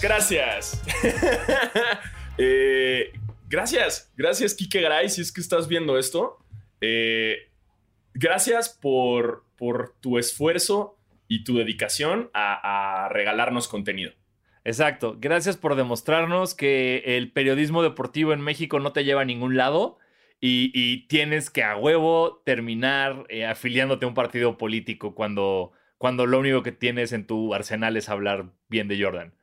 gracias, gracias. Eh, gracias, gracias, Kike Garay, si es que estás viendo esto. Eh, gracias por, por tu esfuerzo y tu dedicación a, regalarnos contenido. Exacto. Gracias por demostrarnos que el periodismo deportivo en México no te lleva a ningún lado y, tienes que a huevo terminar eh, afiliándote a un partido político cuando, cuando lo único que tienes en tu arsenal es hablar bien de Jordan.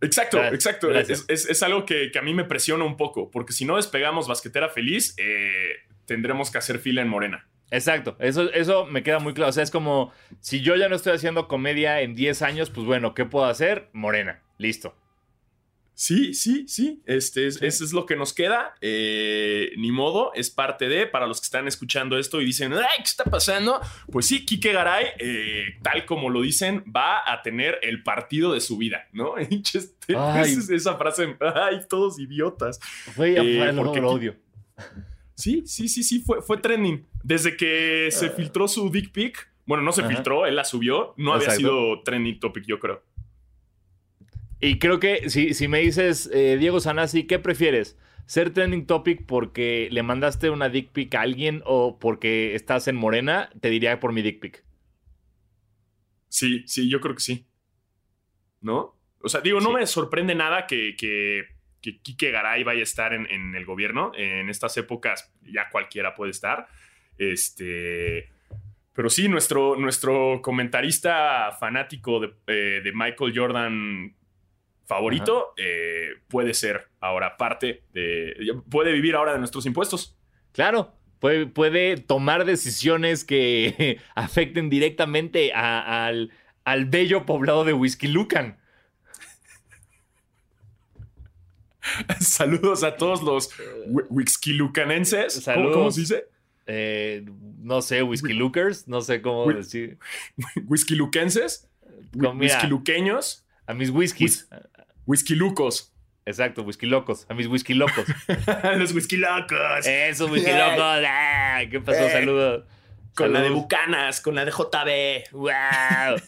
Exacto, exacto. Es, algo que, a mí me presiona un poco, porque si no despegamos basquetera feliz, eh, tendremos que hacer fila en Morena. Exacto, eso, eso me queda muy claro. O sea, es como, si yo ya no estoy haciendo comedia en 10 años, pues bueno, ¿qué puedo hacer? Morena, listo. Sí, sí, sí. Este es, Eso es lo que nos queda. Eh, ni modo, es parte de. Para los que están escuchando esto y dicen, ¡ay, qué está pasando! Pues sí, Kike Garay, eh, tal como lo dicen, va a tener el partido de su vida, ¿no? esa frase, ¡ay, todos idiotas! Fue eh, porque, lo odio. Sí, sí, sí, sí, fue, fue trending. Desde que se filtró su dick pic, bueno, no se filtró, él la subió, no había sido trending topic, yo creo. Y creo que si, si me dices, eh, Diego Sanasi, ¿qué prefieres? ¿Ser trending topic porque le mandaste una dick pic a alguien o porque estás en Morena? Te diría por mi dick pic. Sí, sí, yo creo que sí. ¿No? O sea, digo, no me sorprende nada que, que, que Quique Garay vaya a estar en, el gobierno. En estas épocas ya cualquiera puede estar. Este. Pero sí, nuestro, nuestro comentarista fanático de, eh, de Michael Jordan favorito, eh, puede ser ahora parte de. puede vivir ahora de nuestros impuestos. Claro, puede, puede tomar decisiones que afecten directamente al, al, bello poblado de Whisky Lucan. Saludos a todos los Lucanenses. ¿Cómo, ¿Cómo, se dice? Eh, no sé, Whisky Lookers, no sé cómo decir. Whisky Luquenses, Whisky Luqueños. A mis whiskies. Whisky Lucos. Exacto, whisky locos. A mis whisky locos. Los whisky locos. Eso, whisky locos. Ah, ¿Qué pasó? Eh, Saludos. Con la de Bucanas, con la de JB. Wow.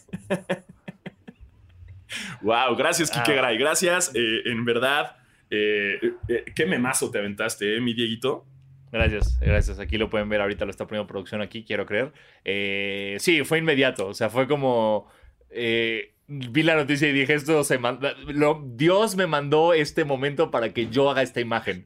wow, gracias, Kike Gray. Gracias. Eh, en verdad, eh, qué memazo te aventaste, ¿eh, mi Dieguito? Gracias, gracias. Aquí lo pueden ver, ahorita lo está poniendo producción aquí, quiero creer. sí, fue inmediato. O sea, fue como vi la noticia y dije, esto se manda, Dios me mandó este momento para que yo haga esta imagen.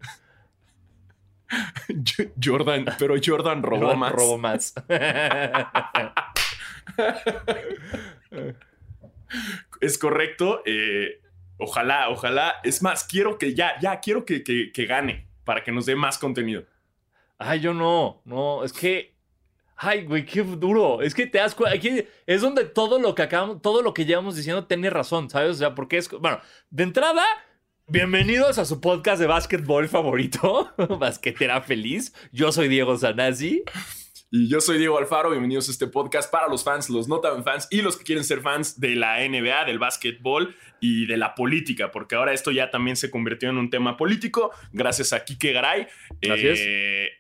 Jordan, pero Jordan robó más. Robó más. es correcto. Eh, ojalá, ojalá. Es más, quiero que ya, ya, quiero que, que gane para que nos dé más contenido. Ay, yo no, no, es que Ay, güey, qué duro. Es que te das cuenta. Aquí es donde todo lo que acabamos, todo lo que llevamos diciendo tiene razón, ¿sabes? O sea, porque es. Bueno, de entrada, bienvenidos a su podcast de básquetbol favorito, Basquetera Feliz. Yo soy Diego Sanasi. Y yo soy Diego Alfaro. Bienvenidos a este podcast para los fans, los no tan fans y los que quieren ser fans de la NBA, del básquetbol y de la política, porque ahora esto ya también se convirtió en un tema político, gracias a Kike Garay. Gracias. Eh,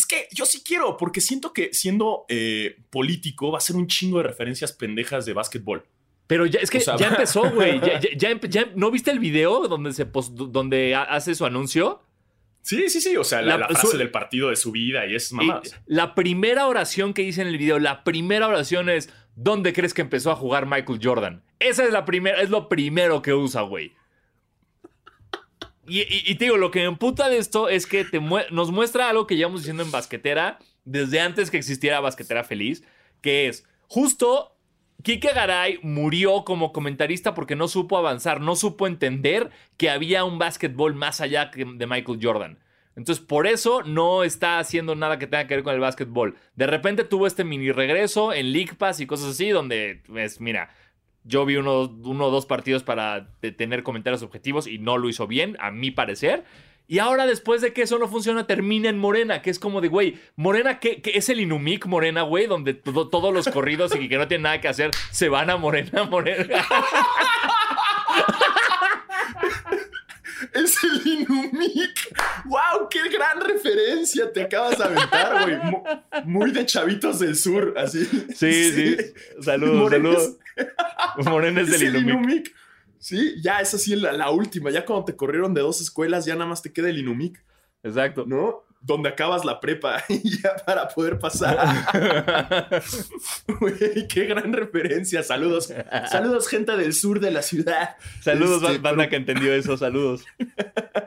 es que yo sí quiero, porque siento que siendo eh, político va a ser un chingo de referencias pendejas de básquetbol. Pero ya, es que ya empezó, güey. Ya, ¿No viste el video donde, se donde hace su anuncio? Sí, sí, sí. O sea, la, frase del partido de su vida y es mamadas. la primera oración que hice en el video, la primera oración es: ¿Dónde crees que empezó a jugar Michael Jordan? Esa es la primera, es lo primero que usa, güey. Y, te digo, lo que me emputa de esto es que te nos muestra algo que llevamos diciendo en Basquetera desde antes que existiera Basquetera Feliz, que es justo Kike Garay murió como comentarista porque no supo avanzar, no supo entender que había un básquetbol más allá de Michael Jordan. Entonces, por eso no está haciendo nada que tenga que ver con el básquetbol. De repente tuvo este mini regreso en League Pass y cosas así, donde, pues, mira, yo vi uno, o dos partidos para tener comentarios objetivos y no lo hizo bien, a mi parecer. Y ahora, después de que eso no funciona, termina en Morena, que es como de, güey, Morena, ¿qué, es el Inumic Morena, güey? Donde todos los corridos y que no tienen nada que hacer se van a Morena, Morena. Es el Inumic. ¡Wow! ¡Qué gran referencia te acabas de aventar, güey! Muy de chavitos del sur, así. Sí, sí. Saludos, saludos. Morena es, del Inumic. Sí, ya es la, la última. Ya cuando te corrieron de dos escuelas, ya nada más te queda el Inumic, Exacto. ¿no? Donde acabas la prepa y ya para poder pasar. Qué gran referencia. Saludos. Saludos, gente del sur de la ciudad. saludos, Este, banda pero- que entendió eso, saludos.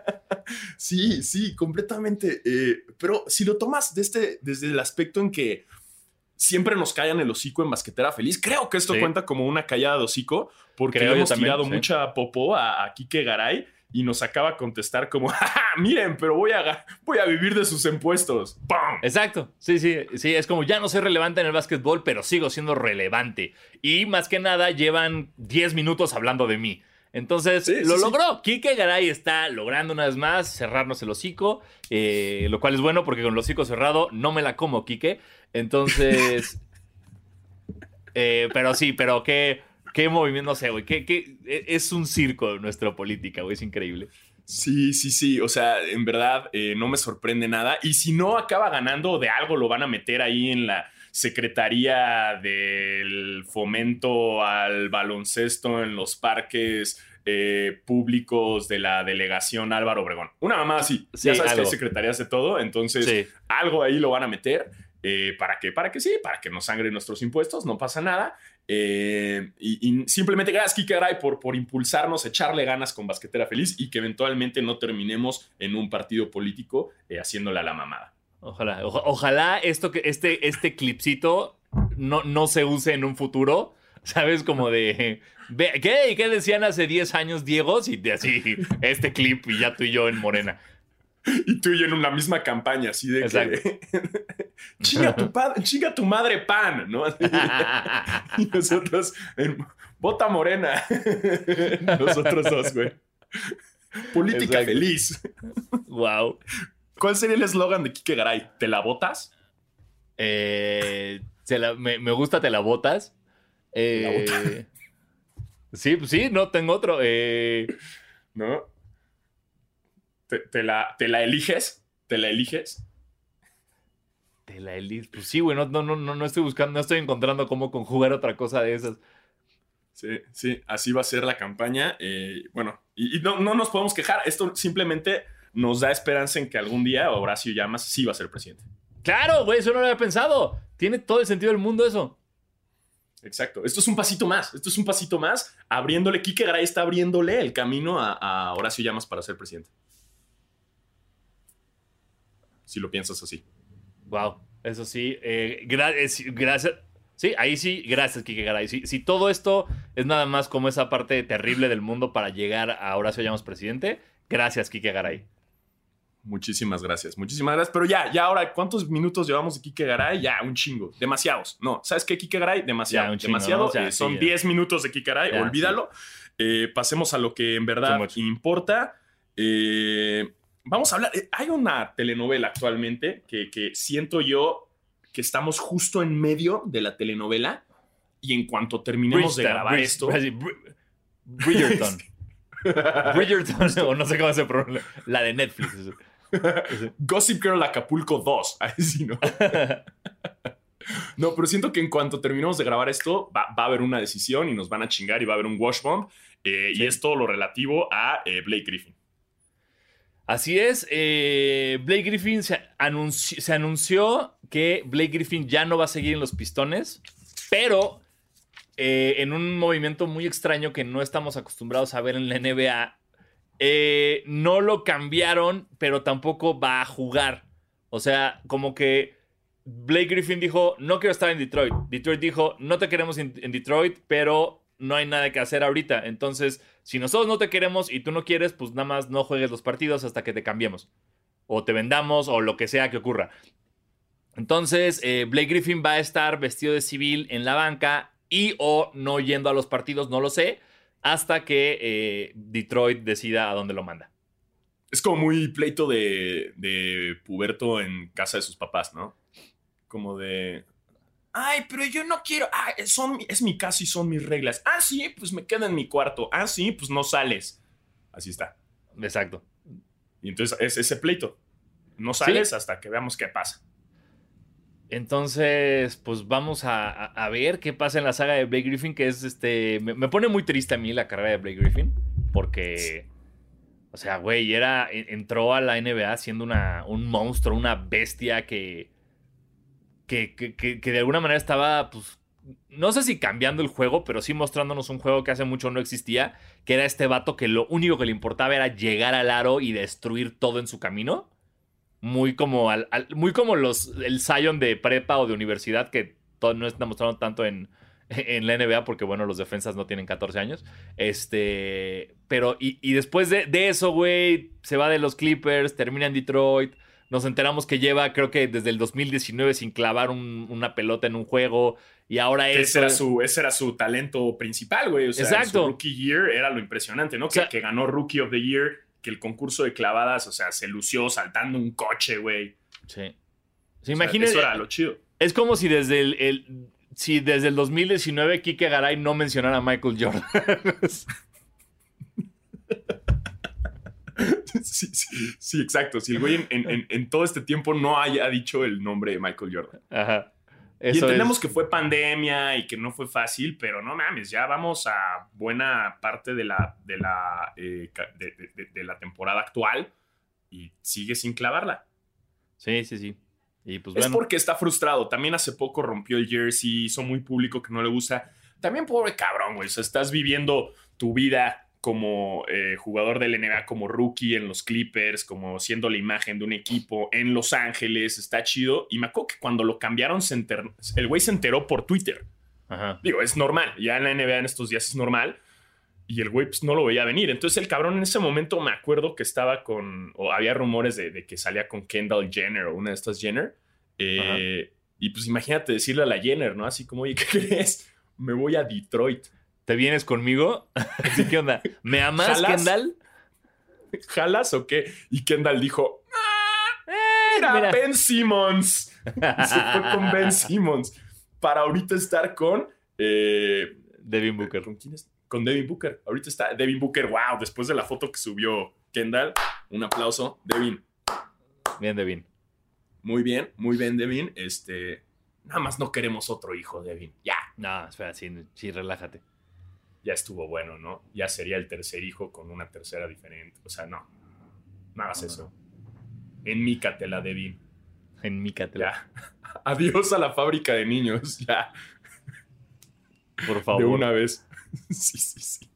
Sí, sí, completamente. eh, pero si lo tomas de este, desde el aspecto en que siempre nos callan el hocico en basquetera feliz, creo que esto Sí. cuenta como una callada de hocico, porque Creo hemos también, tirado sí. mucha popó a, a Quique Garay y nos acaba de contestar como, "Ja, ja, miren, pero voy a, voy a vivir de sus impuestos. ¡Pam! Exacto, sí, sí, sí, es como ya no soy relevante en el básquetbol, pero sigo siendo relevante. Y más que nada llevan 10 minutos hablando de mí. Entonces, Sí, lo sí. logró. Kike Garay está logrando una vez más cerrarnos el hocico, eh, lo cual es bueno porque con el hocico cerrado no me la como, Kike. Entonces, eh, pero sí, pero qué, qué movimiento, no sé, güey, qué- qué- es un circo nuestra política, güey, es increíble. Sí, sí, sí. O sea, en verdad eh, no me sorprende nada. Y si no acaba ganando de algo, lo van a meter ahí en la Secretaría del Fomento al Baloncesto en los parques eh, públicos de la delegación Álvaro Obregón. Una mamá así. Sí, ya sabes que algo. hay secretarías de todo. Entonces, Sí. algo ahí lo van a meter. Eh, ¿Para qué? Para que sí, para que nos sangren nuestros impuestos, no pasa nada. Eh, y, y simplemente gracias, Kike Garay, por, por impulsarnos, echarle ganas con Basquetera Feliz y que eventualmente no terminemos en un partido político eh, haciéndole a la mamada. Ojalá, oja- ojalá esto que este, este clipcito no, no se use en un futuro. ¿Sabes? Como de. ¿Qué, ¿Qué decían hace 10 años, Diego? Y de así, este clip y ya tú y yo en Morena. Y tú y yo en una misma campaña, así de que. Chinga, tu pa- chinga tu madre pan, ¿no? Y nosotros, en- vota morena. nosotros dos, güey. Política Exacto. feliz. wow. ¿Cuál sería el eslogan de Kike Garay? ¿Te la botas? Eh, se la- me, me gusta, te la botas. Eh, La sí, sí, no tengo otro. Eh, ¿No? ¿Te, te la, ¿Te la eliges? ¿Te la eliges? Te la elis- Pues sí, güey, no, no, no, no estoy buscando, no estoy encontrando cómo conjugar otra cosa de esas. Sí, sí, así va a ser la campaña. eh, bueno, y, y no, no nos podemos quejar. Esto simplemente nos da esperanza en que algún día Horacio Llamas sí va a ser presidente. Claro, güey, eso no lo había pensado. Tiene todo el sentido del mundo eso. Exacto. Esto es un pasito más. Esto es un pasito más. Abriéndole, Kike Garay está abriéndole el camino a, a Horacio Llamas para ser presidente. Si lo piensas así. Wow, eso sí. eh, gra- es- gracias. Sí, ahí sí, gracias, Kike Garay. Si, si todo esto es nada más como esa parte terrible del mundo para llegar a Horacio Llamas presidente, gracias, Kike Garay. Muchísimas gracias, muchísimas gracias. Pero ya, ya ahora, ¿cuántos minutos llevamos de Kike Garay? Ya, un chingo. Demasiados. No, ¿sabes qué, Kike Garay? Demasiado. Ya, chingo, demasiado. ¿no? O sea, Eh, sí, son ya. 10 minutos de Kike Garay, Ya, olvídalo. Eh, pasemos a lo que en verdad importa. Eh, vamos a hablar. eh, hay una telenovela actualmente que, que siento yo que estamos justo en medio de la telenovela. Y en cuanto terminemos de Bridgeton, grabar Bridge- esto. Bridge- Bridgerton. Bridgerton, o no sé cómo se pronuncia. La de Netflix. Gossip Girl Acapulco 2. Ahí sí, ¿no? No, pero siento que en cuanto terminemos de grabar esto, va, va a haber una decisión y nos van a chingar y va a haber un wash bomb. eh, Y es todo lo relativo a eh, Blake Griffin. Así es, eh, Blake Griffin se anunció, que Blake Griffin ya no va a seguir en los pistones, pero eh, en un movimiento muy extraño que no estamos acostumbrados a ver en la NBA, eh, no lo cambiaron, pero tampoco va a jugar. O sea, como que Blake Griffin dijo, no quiero estar en Detroit. Detroit dijo, no te queremos en Detroit, pero no hay nada que hacer ahorita. Entonces, si nosotros no te queremos y tú no quieres, pues nada más no juegues los partidos hasta que te cambiemos. O te vendamos o lo que sea que ocurra. Entonces, eh, Blake Griffin va a estar vestido de civil en la banca y o no yendo a los partidos, no lo sé, hasta que eh, Detroit decida a dónde lo manda. Es como muy pleito de, de puberto en casa de sus papás, ¿no? Como de. Ay, pero yo no quiero. Ah, son, es mi casa y son mis reglas. Ah, sí, pues me quedo en mi cuarto. Ah, sí, pues no sales. Así está. Exacto. Y entonces es ese pleito. No sales hasta que veamos qué pasa. Entonces, pues vamos a, ver qué pasa en la saga de Blake Griffin, que es este. Me, me pone muy triste a mí la carrera de Blake Griffin, porque. O sea, güey, era, en- entró a la NBA siendo una, un monstruo, una bestia que, que, de alguna manera estaba, pues, no sé si cambiando el juego, pero sí mostrándonos un juego que hace mucho no existía, que era este vato que lo único que le importaba era llegar al aro y destruir todo en su camino. Muy como, muy como los, el Zion de prepa o de universidad, que no está mostrando tanto en, la NBA, porque bueno, los defensas no tienen 14 años. Este, pero, y, y después de, de eso, güey, se va de los Clippers, termina en Detroit. Nos enteramos que lleva, creo que desde el 2019 sin clavar un- una pelota en un juego. Y ahora es. ese, era su, ese era su talento principal, güey. O sea, Exacto. su rookie year era lo impresionante, ¿no? Que, sea- que ganó Rookie of the Year, que el concurso de clavadas, o sea, se lució saltando un coche, güey. Sí. Se O imagina. Eso era lo chido. Es como si desde el, el- si desde el 2019 Kike Garay no mencionara a Michael Jordan. Sí, sí, sí, exacto. Si el güey en, en- en- en todo este tiempo no haya dicho el nombre de Michael Jordan. Ajá. y entendemos es. que fue pandemia y que no fue fácil, pero no mames, ya vamos a buena parte de la, de la, eh, de, de- de- de la temporada actual y sigue sin clavarla. Sí, sí, sí. Y pues Es bueno. porque está frustrado. También hace poco rompió el jersey, hizo muy público que no le gusta. También pobre cabrón, güey. O sea, estás viviendo tu vida como eh, jugador del NBA, como rookie en los Clippers, como siendo la imagen de un equipo en Los Ángeles. Está chido. Y me acuerdo que cuando lo cambiaron, se enter- el güey se enteró por Twitter. Ajá. Digo, es normal. Ya en la NBA en estos días es normal. Y el güey pues, no lo veía venir. Entonces el cabrón en ese momento me acuerdo que estaba con... O había rumores de, de que salía con Kendall Jenner o una de estas Jenner. Eh, y pues imagínate decirle a la Jenner, ¿no? Así como, oye, ¿qué crees? Me voy a Detroit. ¿Te vienes conmigo? Así que onda. ¿Me amas, ¿Jalas? Kendall? ¿Jalas o qué? Y Kendall dijo, Eh, mira, mira. Ben Simmons. Se fue con Ben Simmons. Para ahorita estar con... eh, Devin Booker. ¿Con quién es? Con Devin Booker. Ahorita está Devin Booker. Wow, después de la foto que subió Kendall, un aplauso. Devin, Bien, Devin. muy bien, muy bien, Devin. Este, nada más no queremos otro hijo, Devin. Ya, No, espera, sí, sí, relájate. Ya estuvo bueno, ¿no? Ya sería el tercer hijo con una tercera diferente. O sea, no, no hagas eso. Enmícatela, Devin. En mi cátedra. Ya. Adiós a la fábrica de niños. Ya. Por favor. De una vez. sí, sí, sí.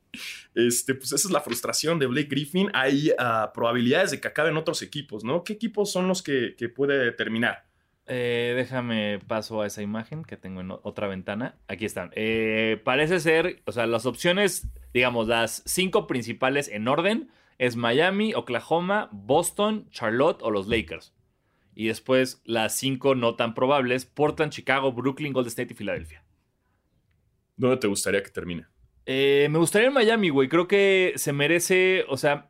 Este, pues esa es la frustración de Blake Griffin. Hay ah, probabilidades de que acabe en otros equipos, ¿no? ¿Qué equipos son los que, que puede terminar? Eh, déjame paso a esa imagen que tengo en otra ventana. Aquí están. Eh, parece ser, o sea, las opciones, digamos, las cinco principales en orden es Miami, Oklahoma, Boston, Charlotte o los Lakers. Y después las cinco no tan probables, Portland, Chicago, Brooklyn, Golden State y Filadelfia. ¿Dónde te gustaría que termine? Eh, me gustaría en Miami, güey. Creo que se merece, o sea,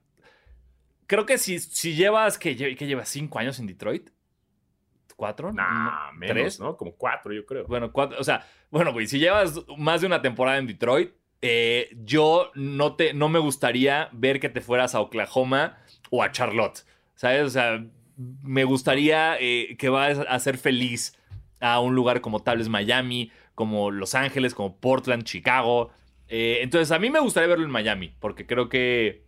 creo que si, si llevas, que, que llevas cinco años en Detroit, cuatro, Nah, No, menos, ¿tres? ¿no? Como cuatro, yo creo. Bueno, cuatro, o sea, bueno, güey, si llevas más de una temporada en Detroit, eh, yo no, te, no me gustaría ver que te fueras a Oklahoma o a Charlotte, ¿sabes? O sea, me gustaría eh, que vayas a ser feliz a un lugar como tal vez Miami, como Los Ángeles, como Portland, Chicago. Eh, entonces, a mí me gustaría verlo en Miami, porque creo que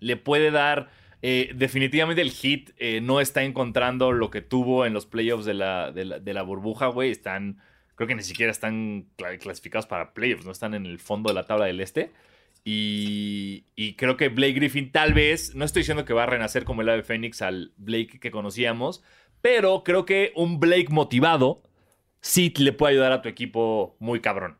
le puede dar. Eh, definitivamente el Heat eh, no está encontrando lo que tuvo en los playoffs de la, de la, burbuja, güey. Están. Creo que ni siquiera están cla- clasificados para playoffs, no están en el fondo de la tabla del este. Y, y creo que Blake Griffin tal vez, no estoy diciendo que va a renacer como el ave Fénix al Blake que conocíamos, pero creo que un Blake motivado sí le puede ayudar a tu equipo muy cabrón.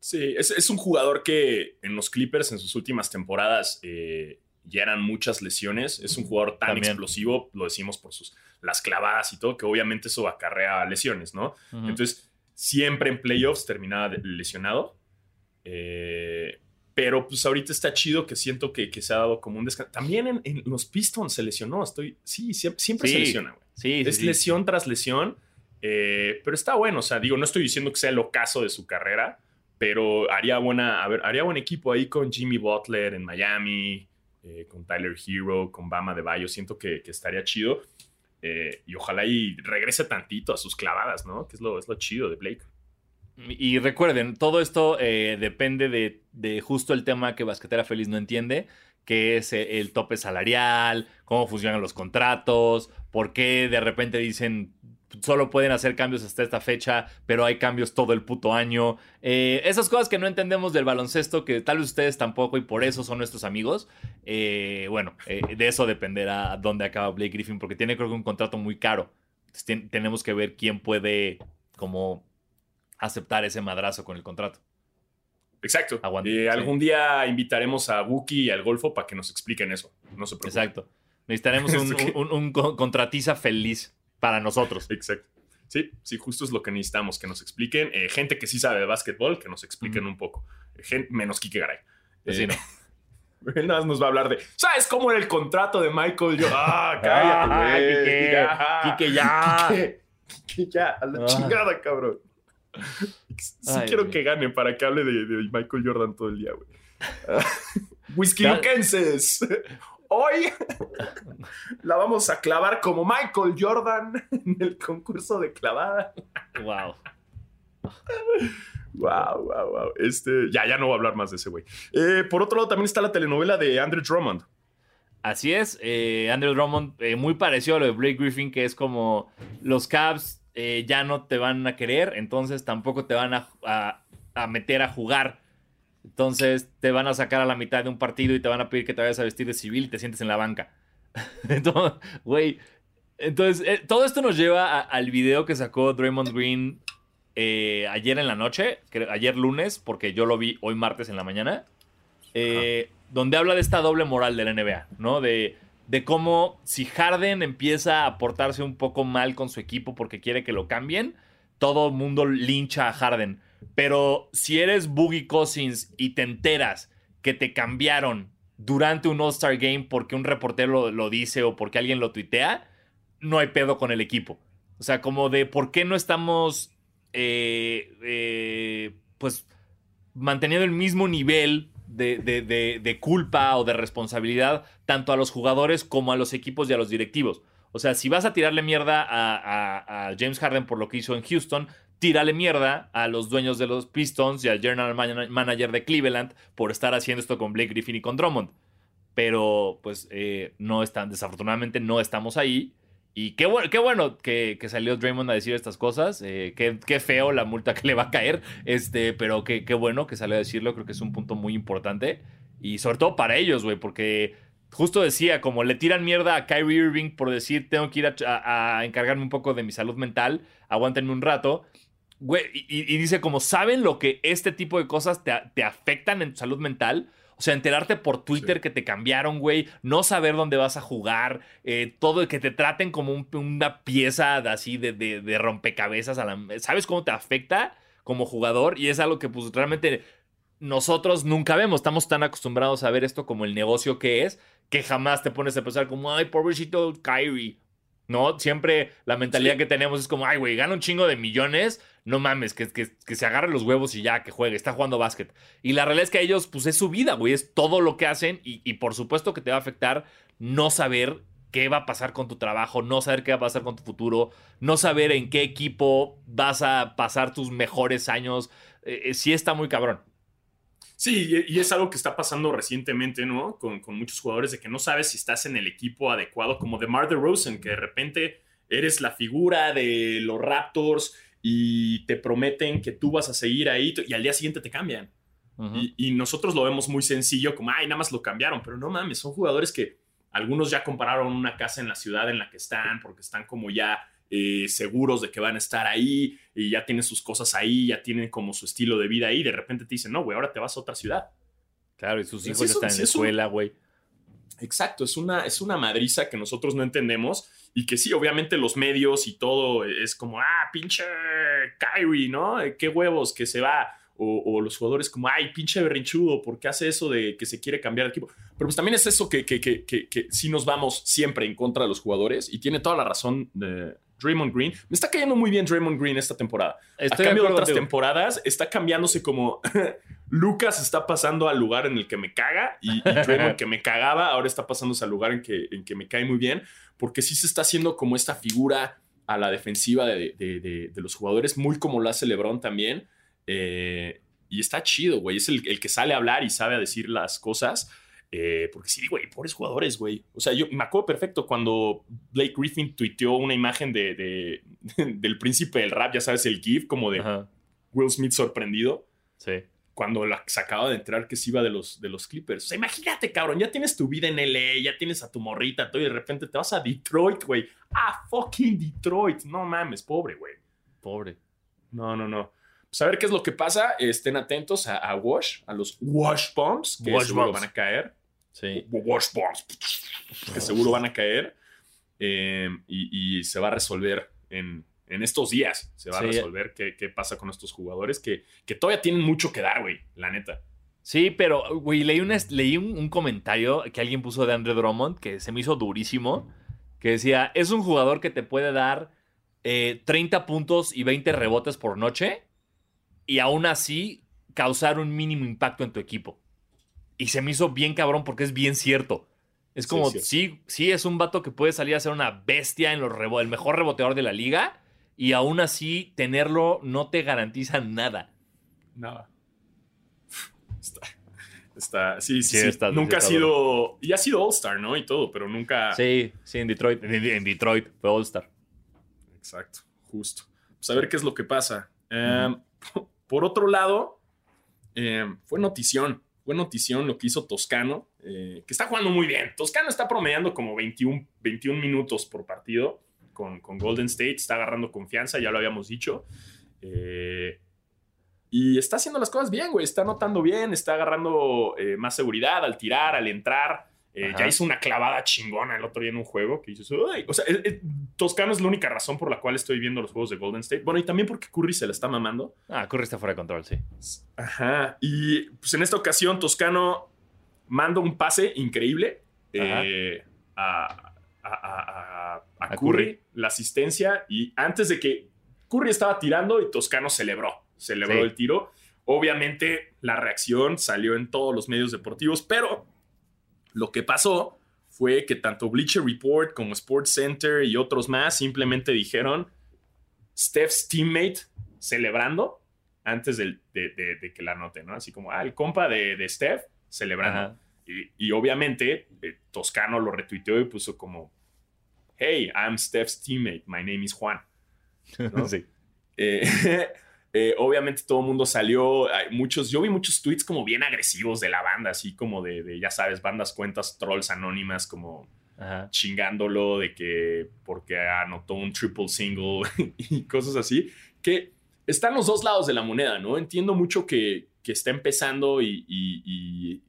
Sí, es, es un jugador que en los Clippers en sus últimas temporadas eh, ya eran muchas lesiones. Es un jugador tan También. explosivo, lo decimos por sus las clavadas y todo, que obviamente eso acarrea lesiones, ¿no? Ujú. Entonces, siempre en playoffs terminaba lesionado. Eh, pero pues ahorita está chido que siento que, que se ha dado como un descanso. También en, en los Pistons se lesionó. Estoy, sí, siempre, siempre Sí. se lesiona, güey. sí, sí, Es sí. lesión tras lesión. eh, pero está bueno. O sea, digo, no estoy diciendo que sea el ocaso de su carrera, pero haría buena, a ver, haría buen equipo ahí con Jimmy Butler en Miami, eh, con Tyler Hero, con Bama de Bayo. Siento que, que estaría chido. Eh, y ojalá y regrese tantito a sus clavadas, ¿no? Que es lo, es lo chido de Blake. Y recuerden, todo esto eh, depende de, justo el tema que Basquetera Feliz no entiende, que es el tope salarial, cómo funcionan los contratos, por qué de repente dicen solo pueden hacer cambios hasta esta fecha, pero hay cambios todo el puto año. Eh, esas cosas que no entendemos del baloncesto, que tal vez ustedes tampoco y por eso son nuestros amigos. bueno, de eso dependerá dónde acaba Blake Griffin, porque tiene creo que un contrato muy caro. tenemos que ver quién puede como aceptar ese madrazo con el contrato. Exacto. Eh, algún día invitaremos a Wookie y al Golfo para que nos expliquen eso. No se preocupen. Exacto. Necesitaremos un, contratiza feliz para nosotros. Exacto. Sí, sí, justo es lo que necesitamos, que nos expliquen. Eh, gente que sí sabe de básquetbol, que nos expliquen un poco. menos Kike Garay. Pues sí, no. Él nada más nos va a hablar de. ¿Sabes cómo era el contrato de Michael? Yo, ah, cállate, ah, Kike, ya. Kike, ya. A la ah. chingada, cabrón. Sí quiero que gane para que hable de, Michael Jordan todo el día, güey. Whisky Luquenses. Hoy la vamos a clavar como Michael Jordan en el concurso de clavada. Wow. Wow, wow, wow. Este, ya, ya no voy a hablar más de ese güey. Eh, por otro lado, también está la telenovela de Andrew Drummond. Así es, eh, Andrew Drummond, eh, muy parecido a lo de Blake Griffin, que es como los Cavs ya no te van a querer, entonces tampoco te van a, meter a jugar. Entonces te van a sacar a la mitad de un partido y te van a pedir que te vayas a vestir de civil y te sientes en la banca. entonces, güey. Entonces, eh, todo esto nos lleva al video que sacó Draymond Green eh, ayer en la noche, ayer lunes, porque yo lo vi hoy martes en la mañana, donde habla de esta doble moral de la NBA, ¿no? De de cómo si Harden empieza a portarse un poco mal con su equipo porque quiere que lo cambien, todo el mundo lincha a Harden. Pero si eres Boogie Cousins y te enteras que te cambiaron durante un All-Star Game porque un reportero lo, dice o porque alguien lo tuitea, no hay pedo con el equipo. O sea, como de por qué no estamos, eh, eh, pues, manteniendo el mismo nivel de, culpa o de responsabilidad tanto a los jugadores como a los equipos y a los directivos. O sea, si vas a tirarle mierda a, James Harden por lo que hizo en Houston, tírale mierda a los dueños de los Pistons y al general manager de Cleveland por estar haciendo esto con Blake Griffin y con Drummond. Pero, pues, eh, no están, desafortunadamente no estamos ahí. Y qué bueno, que, salió Draymond a decir estas cosas. Eh, qué, feo la multa que le va a caer. Este, pero qué bueno que salió a decirlo. Creo que es un punto muy importante. Y sobre todo para ellos, güey, porque justo decía, como le tiran mierda a Kyrie Irving por decir, tengo que ir a, encargarme un poco de mi salud mental, aguántenme un rato. Güey, y, dice, como saben lo que este tipo de cosas te, te afectan en tu salud mental. O sea, enterarte por Twitter que te cambiaron, güey, no saber dónde vas a jugar, eh, todo, que te traten como una pieza así de, de, rompecabezas. A la, ¿Sabes cómo te afecta como jugador? Y es algo que pues realmente nosotros nunca vemos. Estamos tan acostumbrados a ver esto como el negocio que es, que jamás te pones a pensar como, ay, pobrecito Kyrie. ¿No? Siempre la mentalidad que tenemos es como, ay, güey, gana un chingo de millones, no mames, que, que, se agarre los huevos y ya, que juegue, está jugando básquet. Y la realidad es que a ellos, pues es su vida, güey, es todo lo que hacen y, por supuesto que te va a afectar no saber qué va a pasar con tu trabajo, no saber qué va a pasar con tu futuro, no saber en qué equipo vas a pasar tus mejores años. Eh, eh, sí está muy cabrón. Sí, y es algo que está pasando recientemente, ¿no? Con, muchos jugadores de que no sabes si estás en el equipo adecuado, como de Mar Rosen, que de repente eres la figura de los Raptors y te prometen que tú vas a seguir ahí y al día siguiente te cambian. y, y, nosotros lo vemos muy sencillo, como, ay, nada más lo cambiaron, pero no mames, son jugadores que algunos ya compraron una casa en la ciudad en la que están porque están como ya eh, seguros de que van a estar ahí y ya tienen sus cosas ahí, ya tienen como su estilo de vida ahí. De repente te dicen, no, güey, ahora te vas a otra ciudad. Claro, y sus hijos ya están en la escuela, güey. Exacto, es una, es una madriza que nosotros no entendemos y que sí, obviamente los medios y todo es como, ah, pinche Kyrie, ¿no? Qué huevos que se va. O, los jugadores como, ay, pinche berrinchudo, ¿por qué hace eso de que se quiere cambiar el equipo? Pero pues también es eso que, que, que, que, sí nos vamos siempre en contra de los jugadores y tiene toda la razón de, Draymond Green. Me está cayendo muy bien Draymond Green esta temporada. Estoy a cambio de, otras temporadas, está cambiándose como Lucas está pasando al lugar en el que me caga y, y Draymond que me cagaba, ahora está pasándose al lugar en que, en que me cae muy bien, porque sí se está haciendo como esta figura a la defensiva de, de- de- de los jugadores, muy como lo hace LeBron también. Eh, y está chido, güey. Es el, el que sale a hablar y sabe a decir las cosas. Eh, porque sí, güey, pobres jugadores, güey. O sea, yo me acuerdo perfecto cuando Blake Griffin tuiteó una imagen de, de- del príncipe del rap, ya sabes, el GIF, como de Ajá. Will Smith sorprendido Sí. cuando la, se acaba de enterar que se iba de los, de los Clippers. O sea, imagínate, cabrón, ya tienes tu vida en LA, ya tienes a tu morrita, todo, y de repente te vas a Detroit, güey. Ah, fucking Detroit. No mames, pobre, güey. Pobre. No, no, no. A ver qué es lo que pasa. Estén atentos a, a Wash, a los Wash Bombs, que Wash seguro bombs. van a caer. Sí. Wash Bombs, que seguro van a caer. Eh, y, y se va a resolver en, en estos días. Se va Sí. a resolver qué, qué pasa con estos jugadores que, que todavía tienen mucho que dar, güey, la neta. Sí, pero, güey, leí, una, leí un, un comentario que alguien puso de Andre Drummond que se me hizo durísimo. Que decía: es un jugador que te puede dar eh, 30 puntos y 20 rebotes por noche y aún así causar un mínimo impacto en tu equipo. Y se me hizo bien cabrón porque es bien cierto. Es como, sí, sí, es un vato que puede salir a ser una bestia en los rebo el mejor reboteador de la liga y aún así tenerlo no te garantiza nada. Nada. Está. Está. Sí, sí, Sí, sí. está- nunca ha sido. Y ha sido All-Star, ¿no? Y todo, pero nunca. Sí, sí, en Detroit. En, en Detroit, fue All-Star. Exacto, justo. Pues a ver qué es lo que pasa. Eh, por otro lado, eh, fue notición. Fue notición lo que hizo Toscano, eh, que está jugando muy bien. Toscano está promediando como 21, 21 minutos por partido con, Golden State. Está agarrando confianza, ya lo habíamos dicho. Eh, y está haciendo las cosas bien, güey. Está notando bien, está agarrando más seguridad al tirar, al entrar. Eh, ya hizo una clavada chingona el otro día en un juego que dices, "Uy". o sea, Toscano es la única razón por la cual estoy viendo los juegos de Golden State. Bueno, y también porque Curry se la está mamando. Ah, Curry está fuera de control, sí. Ajá. Y pues en esta ocasión Toscano manda un pase increíble eh, a, a- a- a- a A Curry, Curry. la asistencia. Y antes de que Curry estaba tirando y Toscano celebró, celebró Sí. el tiro. Obviamente la reacción salió en todos los medios deportivos, pero lo que pasó fue que tanto Bleacher Report como Sports Center y otros más simplemente dijeron Steph's teammate celebrando antes de, de- de que la anote, ¿no? Así como, ah, el compa de, Steph celebrando. Y, y obviamente eh, Toscano lo retuiteó y puso como, hey, I'm Steph's teammate, my name is Juan. ¿no? Sí. Eh, eh, obviamente todo el mundo salió, muchos, yo vi muchos tweets como bien agresivos de la banda, así como de, de, ya sabes, bandas cuentas trolls anónimas como Ajá. chingándolo de que porque anotó un triple single y cosas así, que están los dos lados de la moneda, ¿no? Entiendo mucho que, que está empezando y, y- y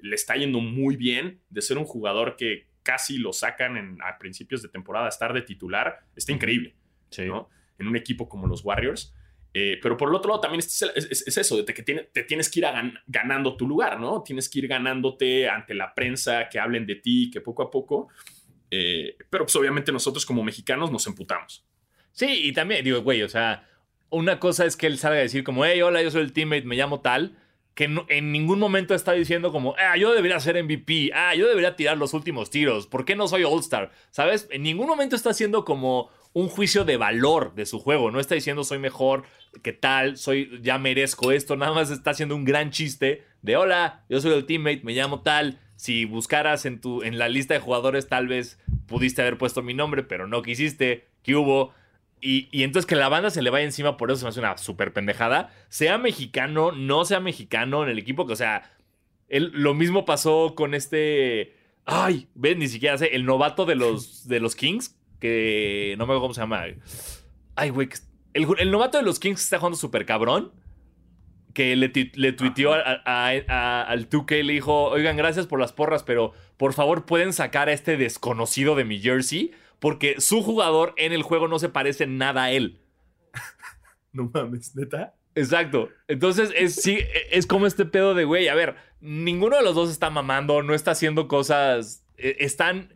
le está yendo muy bien de ser un jugador que casi lo sacan en- a principios de temporada estar de titular, está increíble. Sí. ¿no? En un equipo como los Warriors. Eh, pero por el otro lado también es, es- es eso, de que te tienes que ir ganando tu lugar, ¿no? Tienes que ir ganándote ante la prensa, que hablen de ti, que poco a poco. eh, pero pues obviamente nosotros como mexicanos nos emputamos. Sí, y también, digo, güey, o sea, una cosa es que él salga a decir como, hey, hola, yo soy el teammate, me llamo tal, que en ningún momento está diciendo como, ah, yo debería ser MVP, ah, yo debería tirar los últimos tiros, ¿por qué no soy All-Star? ¿Sabes? En ningún momento está haciendo como un juicio de valor de su juego, no está diciendo soy mejor, que tal, soy, ya merezco esto, nada más está haciendo un gran chiste de, hola, yo soy el teammate, me llamo tal, si buscaras en, tu, en la lista de jugadores tal vez pudiste haber puesto mi nombre, pero no quisiste, ¿qué hubo? Y, y entonces que la banda se le vaya encima, por eso se me hace una súper pendejada. Sea mexicano, no sea mexicano en el equipo, que o sea, él- lo mismo pasó con este. Ay, ven, ni siquiera sé, el novato de los, de los Kings, que no me acuerdo cómo se llama. Ay, güey, el, el novato de los Kings está jugando súper cabrón. Que le, le tuiteó a- a- a- al 2K y le dijo: Oigan, gracias por las porras, pero por favor pueden sacar a este desconocido de mi jersey, porque su jugador en el juego no se parece nada a él. No mames, neta. Exacto. Entonces es, sí, es como este pedo de, güey, a ver, ninguno de los dos está mamando, no está haciendo cosas, eh, están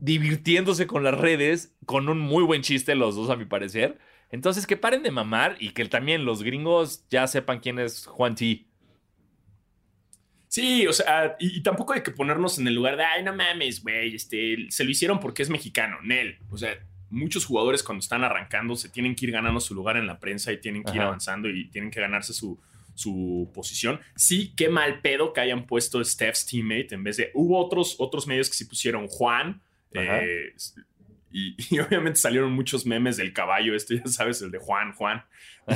divirtiéndose con las redes, con un muy buen chiste los dos a mi parecer. Entonces que paren de mamar y que también los gringos ya sepan quién es Juan T. Sí, o sea, y, y tampoco hay que ponernos en el lugar de, ay, no mames, güey, este, se lo hicieron porque es mexicano, Nel. O sea, muchos jugadores cuando están arrancando se tienen que ir ganando su lugar en la prensa y tienen que ir avanzando y tienen que ganarse su, su posición. Sí, qué mal pedo que hayan puesto Steph's teammate en vez de... Hubo otros, otros medios que sí pusieron Juan. Eh, y, y obviamente salieron muchos memes del caballo, este ya sabes, el de Juan, Juan.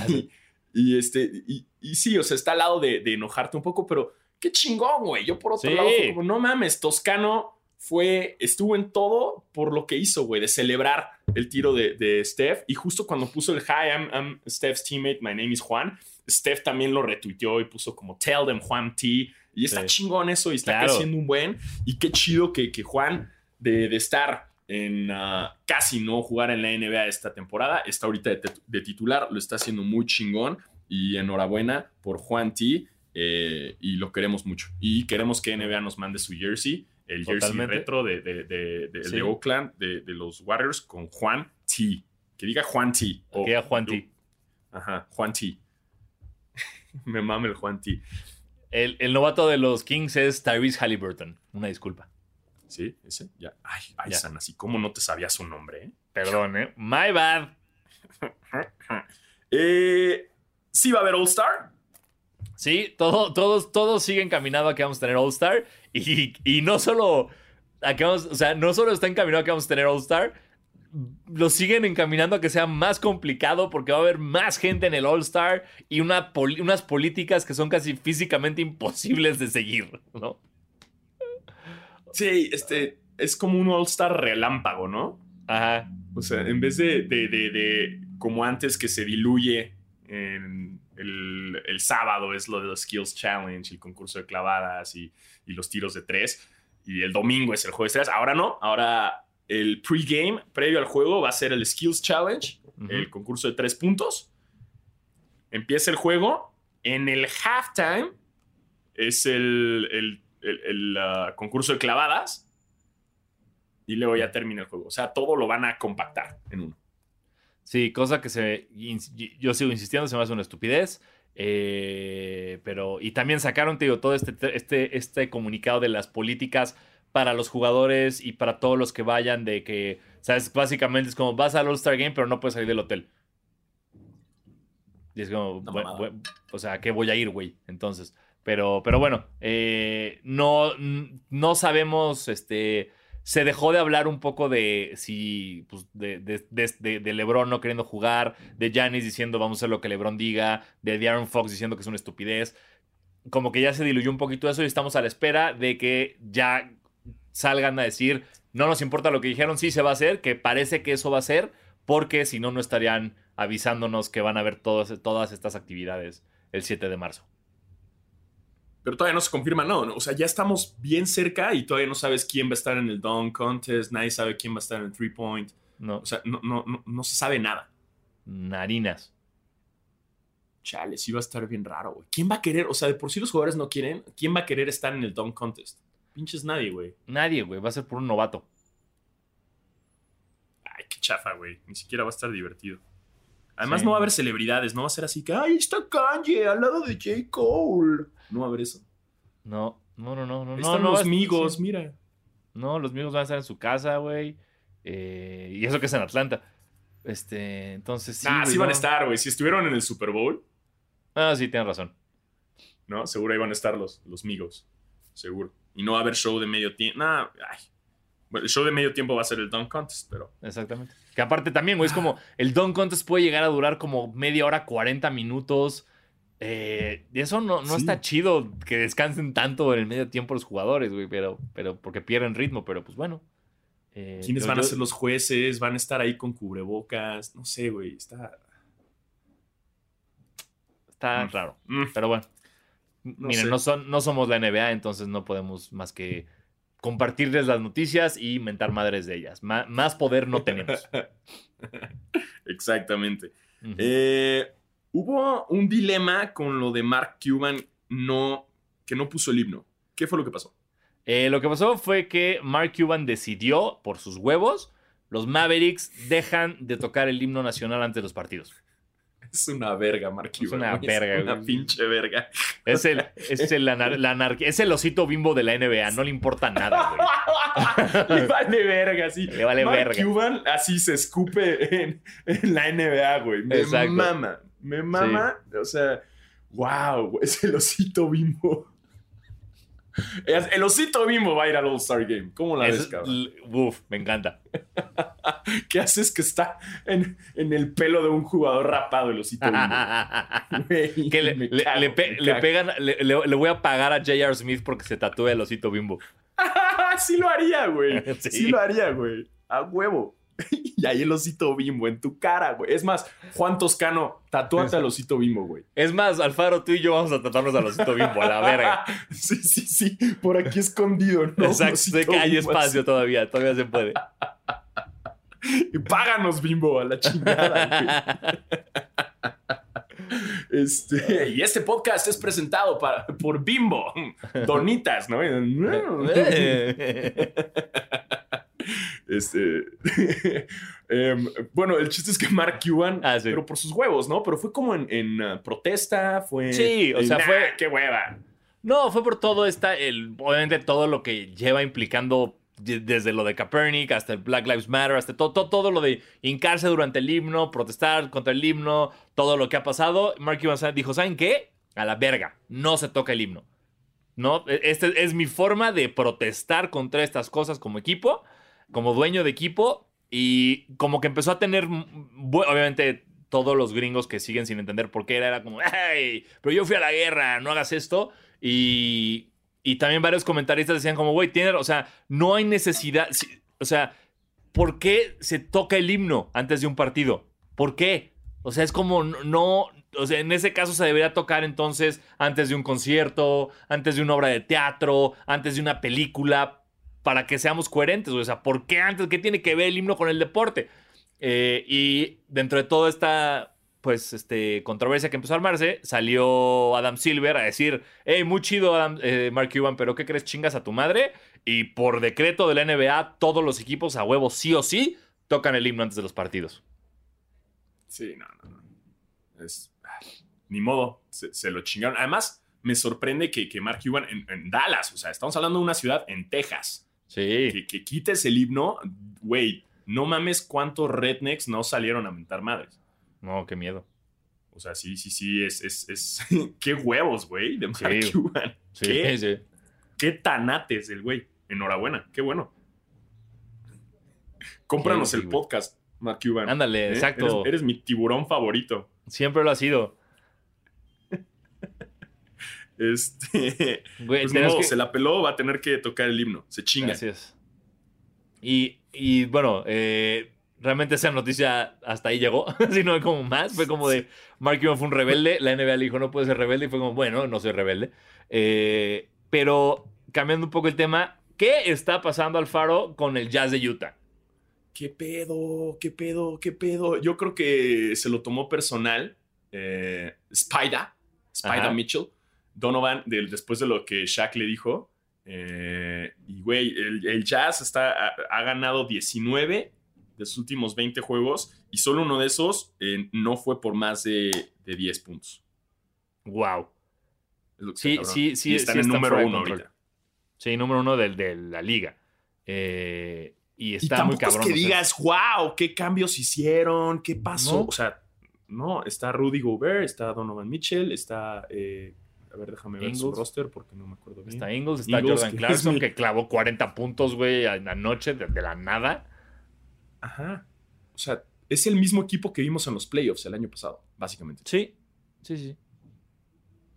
Y, y este, y, y sí, o sea, está al lado de, de enojarte un poco, pero qué chingón, güey. Yo por otro Sí. lado como, no mames, Toscano fue, estuvo en todo por lo que hizo, güey, de celebrar el tiro de, de Steph. Y justo cuando puso el hi, I'm, I'm Steph's teammate, my name is Juan, Steph también lo retuiteó y puso como tell them Juan T. Y está Sí. chingón eso y está Claro. creciendo un buen. Y qué chido que, que Juan, de, de estar en ah, casi no jugar en la NBA esta temporada, está ahorita de, tit- de titular, lo está haciendo muy chingón. Y enhorabuena por Juan T. eh, y lo queremos mucho. Y queremos que NBA nos mande su jersey, el jersey retro de, de, de- de- Sí. de Oakland, de, de los Warriors, con Juan T. Que diga Juan T. o- Que a Juan T. Ajá, Juan T. Me mame el Juan T. El, el novato de los Kings es Tyrese Halliburton. Una disculpa. ¿Sí? ¿Ese? Ya. Ay, ay, Ya. San, así como no te sabías su nombre, ¿eh? Perdón, ¿eh? My bad. Eh, sí va a haber All Star. Sí, todo, todos, todos siguen caminando a que vamos a tener All-Star. Y, y no solo a que vamos, o sea, no solo está encaminado a que vamos a tener All-Star, lo siguen encaminando a que sea más complicado porque va a haber más gente en el All-Star y una poli- unas políticas que son casi físicamente imposibles de seguir, ¿no? Sí, este es como un All Star relámpago, ¿no? Ajá. O sea, en vez de, de- de- de como antes que se diluye en el, el sábado es lo de los Skills Challenge, el concurso de clavadas y, y los tiros de tres. Y el domingo es el juego de estrellas. Ahora no, ahora el pregame previo al juego va a ser el Skills Challenge, el concurso de tres puntos. Empieza el juego. En el halftime es el, el- el- el, concurso de clavadas. Y luego ya termina el juego. O sea, todo lo van a compactar en uno. Sí, cosa que se. Yo sigo insistiendo, se me hace una estupidez. eh, pero. Y también sacaron, te digo, todo este, este, este comunicado de las políticas para los jugadores y para todos los que vayan. De que, ¿sabes? Básicamente es como vas al All-Star Game, pero no puedes salir del hotel. Y es como, o sea, ¿a qué voy a ir, güey? Entonces. Pero, pero bueno, eh, no, no sabemos, este, se dejó de hablar un poco de si, pues, de, de, de- de- LeBron no queriendo jugar, de Giannis diciendo vamos a hacer lo que LeBron diga, de De'Aaron Fox diciendo que es una estupidez. Como que ya se diluyó un poquito eso y estamos a la espera de que ya salgan a decir, no nos importa lo que dijeron, sí se va a hacer, que parece que eso va a ser, porque si no, no estarían avisándonos que van a haber todas, todas estas actividades el 7 de marzo. Pero todavía no se confirma, no, no. O sea, ya estamos bien cerca y todavía no sabes quién va a estar en el Dunk Contest. Nadie sabe quién va a estar en el Three Point. No, O sea, no, no, no, no se sabe nada. narinas. Chale, sí va a estar bien raro, güey. ¿Quién va a querer? O sea, de por sí los jugadores no quieren. ¿Quién va a querer estar en el Dunk Contest? Pinches nadie, güey. Nadie, güey, va a ser por un novato. Ay, qué chafa, güey. Ni siquiera va a estar divertido. Además, Sí. no va a haber celebridades. No va a ser así que, ay, está Kanye al lado de J. Cole. No va a haber eso. No, no, no, no, no. Ahí no, están no los amigos, sí. mira. No, los amigos van a estar en su casa, güey. Eh, y eso que es en Atlanta. Este, entonces sí. ah, sí van a no. estar, güey. Si estuvieron en el Super Bowl, Ah, sí, tienes razón. ¿no? Seguro ahí van a estar los, los amigos. Seguro. Y no va a haber show de medio tiempo. Nah, ay. Bueno, el show de medio tiempo va a ser el Dunk Contest, pero. Exactamente. Que aparte también, güey, es como el Don Contest puede llegar a durar como media hora, 40 minutos. Eh, eso no, no Sí. está chido que descansen tanto en el medio tiempo los jugadores, güey, pero, pero porque pierden ritmo, pero pues bueno. Eh, ¿Quiénes yo- van a yo- ser los jueces? ¿Van a estar ahí con cubrebocas? No sé, güey. Está. Está Mm. raro. Mm. Pero bueno. No Miren, sé. no, son, no somos la NBA, entonces no podemos más que compartirles las noticias y mentar madres de ellas. Más poder no tenemos. Exactamente. Eh, hubo un dilema con lo de Mark Cuban no, que no puso el himno. ¿Qué fue lo que pasó? Eh, lo que pasó fue que Mark Cuban decidió, por sus huevos, los Mavericks dejan de tocar el himno nacional antes de los partidos. Es una verga, Mark Es Cuban. una güey. verga, Es una güey. pinche verga. Es el, es el, anar- la es el osito bimbo de la NBA. No le importa nada, güey. Le vale verga, sí. Le vale Mark verga. Cuban así se escupe en, en la NBA, güey. Me Exacto. mama. Me mama. O sea, wow, es el osito bimbo. El osito bimbo va a ir al All-Star Game. ¿Cómo la ves, Es- cabrón? l- uf, me encanta. ¿Qué haces que está en, en el pelo de un jugador rapado el osito bimbo? Que le, le- cago, le pe- le pegan, le, voy a pagar a J.R. Smith porque se tatúe el osito bimbo. sí lo haría, güey. Sí. Sí. lo haría, güey. A huevo. Y ahí el osito bimbo en tu cara, güey. Es más, Juan Toscano, tatúate al osito bimbo, güey. Es más, Alfaro, tú y yo vamos a tratarnos al osito bimbo, a la verga. Sí, sí, sí. Por aquí escondido, ¿no? Exacto, sé que hay espacio todavía, todavía se puede. Y páganos, bimbo, a la chingada, güey. Este, y este podcast es presentado para- por Bimbo. Donitas, ¿no? Este, em, bueno, el chiste es que Mark Cuban, Ah, sí. pero por sus huevos, ¿no? Pero fue como en, en, uh, protesta, fue... Sí, o sea, "Nah, fue- ¡Qué hueva! No, fue por todo esta, el, obviamente todo lo que lleva implicando de- desde lo de Kaepernick hasta el Black Lives Matter, hasta todo, todo, todo lo de hincarse durante el himno, protestar contra el himno, todo lo que ha pasado. Mark Cuban dijo, ¿saben qué? A la verga, no se toca el himno. ¿No? Este es mi forma de protestar contra estas cosas como equipo, como dueño de equipo, y como que empezó a tener, bu- obviamente, todos los gringos que siguen sin entender por qué era, era como, ¡ay! Pero yo fui a la guerra, no hagas esto. Y, y también varios comentaristas decían como, güey, tiene, o sea, no hay necesidad, si- o sea, ¿por qué se toca el himno antes de un partido? ¿Por qué? O sea, es como, no, o sea, en ese caso se debería tocar entonces antes de un concierto, antes de una obra de teatro, antes de una película, para que seamos coherentes. O sea, ¿por qué antes? ¿Qué tiene que ver el himno con el deporte? Eh, y dentro de toda esta, pues, este, controversia que empezó a armarse, salió Adam Silver a decir, hey, muy chido, eh, Mark Cuban, pero ¿qué crees? Chingas a tu madre. Y por decreto de la NBA, todos los equipos a huevo, sí o sí, tocan el himno antes de los partidos. Sí, no, no, no. Es, ay, ni modo, se, lo chingaron. Además, me sorprende que, que Mark Cuban en Dallas, o sea, estamos hablando de una ciudad en Texas, Sí. que, que quites el himno, güey, no mames cuántos rednecks no salieron a mentar madres. No, qué miedo. O sea, sí, sí, sí, es, es, es... qué huevos, güey, de Mark Sí. Cuban. Sí, ¿Qué? sí. Qué tanates el güey. Enhorabuena, qué bueno. Cómpranos el podcast, Mark Cuban. Ándale, ¿Eh? exacto. Eres, eres mi tiburón favorito. Siempre lo ha sido. Este, Güey, pues tenemos no, que- se la peló, va a tener que tocar el himno. Se chinga. Así es. Y, y, bueno, eh, realmente esa noticia hasta ahí llegó. Así no como más. Fue como de Mark Cuban fue un rebelde. La NBA le dijo no puede ser rebelde. Y fue como, bueno, no soy rebelde. Eh, pero cambiando un poco el tema, ¿qué está pasando Alfaro con el Jazz de Utah? ¿Qué pedo? ¿Qué pedo? ¿Qué pedo? Yo creo que se lo tomó personal. Eh, Spider, Spider Ajá. Mitchell, Donovan, después de lo que Shaq le dijo. Eh, y güey, el, el Jazz está, ha, ha ganado 19 de sus últimos 20 juegos y solo uno de esos eh, no fue por más de, de 10 puntos. Wow. Sí, sí, sí, Y están sí en está número de uno ahorita. Sí, número uno del- de, la liga. Eh, y Y está muy cabrón. es que o sea, digas, wow, qué cambios hicieron, qué pasó. No. O sea, no, está Rudy Gobert, está Donovan Mitchell, está. eh, a ver, déjame ver su Ingles. roster porque no me acuerdo bien. Está Ingles, está Ingles, Jordan Clarkson, mi- que clavó 40 puntos, güey, anoche de, de la nada. Ajá. O sea, es el mismo equipo que vimos en los playoffs el año pasado, básicamente. Sí, sí, sí.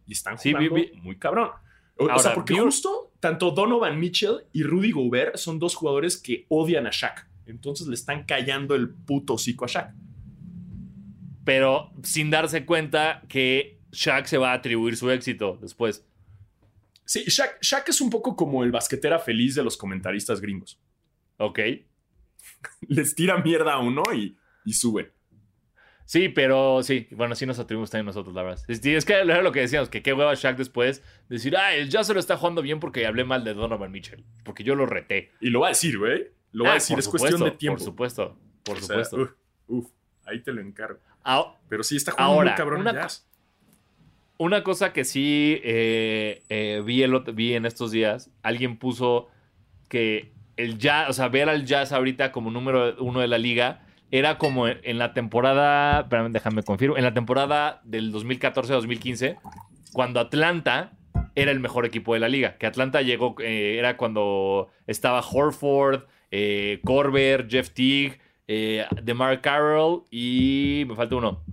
Y están Sí, vi- jugando vi- muy cabrón. O, sea, porque justo tanto Donovan Mitchell y Rudy Gobert son dos jugadores que odian a Shaq. Entonces le están callando el puto hocico a Shaq. Pero sin darse cuenta que Shaq se va a atribuir su éxito después. Sí, Shaq, Shaq es un poco como el basquetera feliz de los comentaristas gringos. ¿Ok? Les tira mierda a uno y, y suben. Sí, pero sí, bueno, sí nos atribuimos también nosotros, la verdad. Es, es que era lo que decíamos, que qué hueva Shaq después decir, ah, el Jazz se lo está jugando bien porque hablé mal de Donovan Mitchell, porque yo lo reté. Y lo va a decir, güey. Lo va a Ah, decir, es cuestión de tiempo. Por supuesto, por O sea, supuesto. uf, uf. Ahí te lo encargo. Ah, Pero sí está jugando Ahora, muy cabrón una Jazz. Una cosa que sí eh, eh, vi, el vi en estos días, alguien puso que el jazz, o sea, ver al jazz ahorita como número uno de la liga, era como en la temporada, déjame confirmo, en la temporada del 2014-2015, cuando Atlanta era el mejor equipo de la liga. Que Atlanta llegó, eh, era cuando estaba Horford, eh, Corber, Jeff Teague, eh, DeMar Carroll y me falta uno.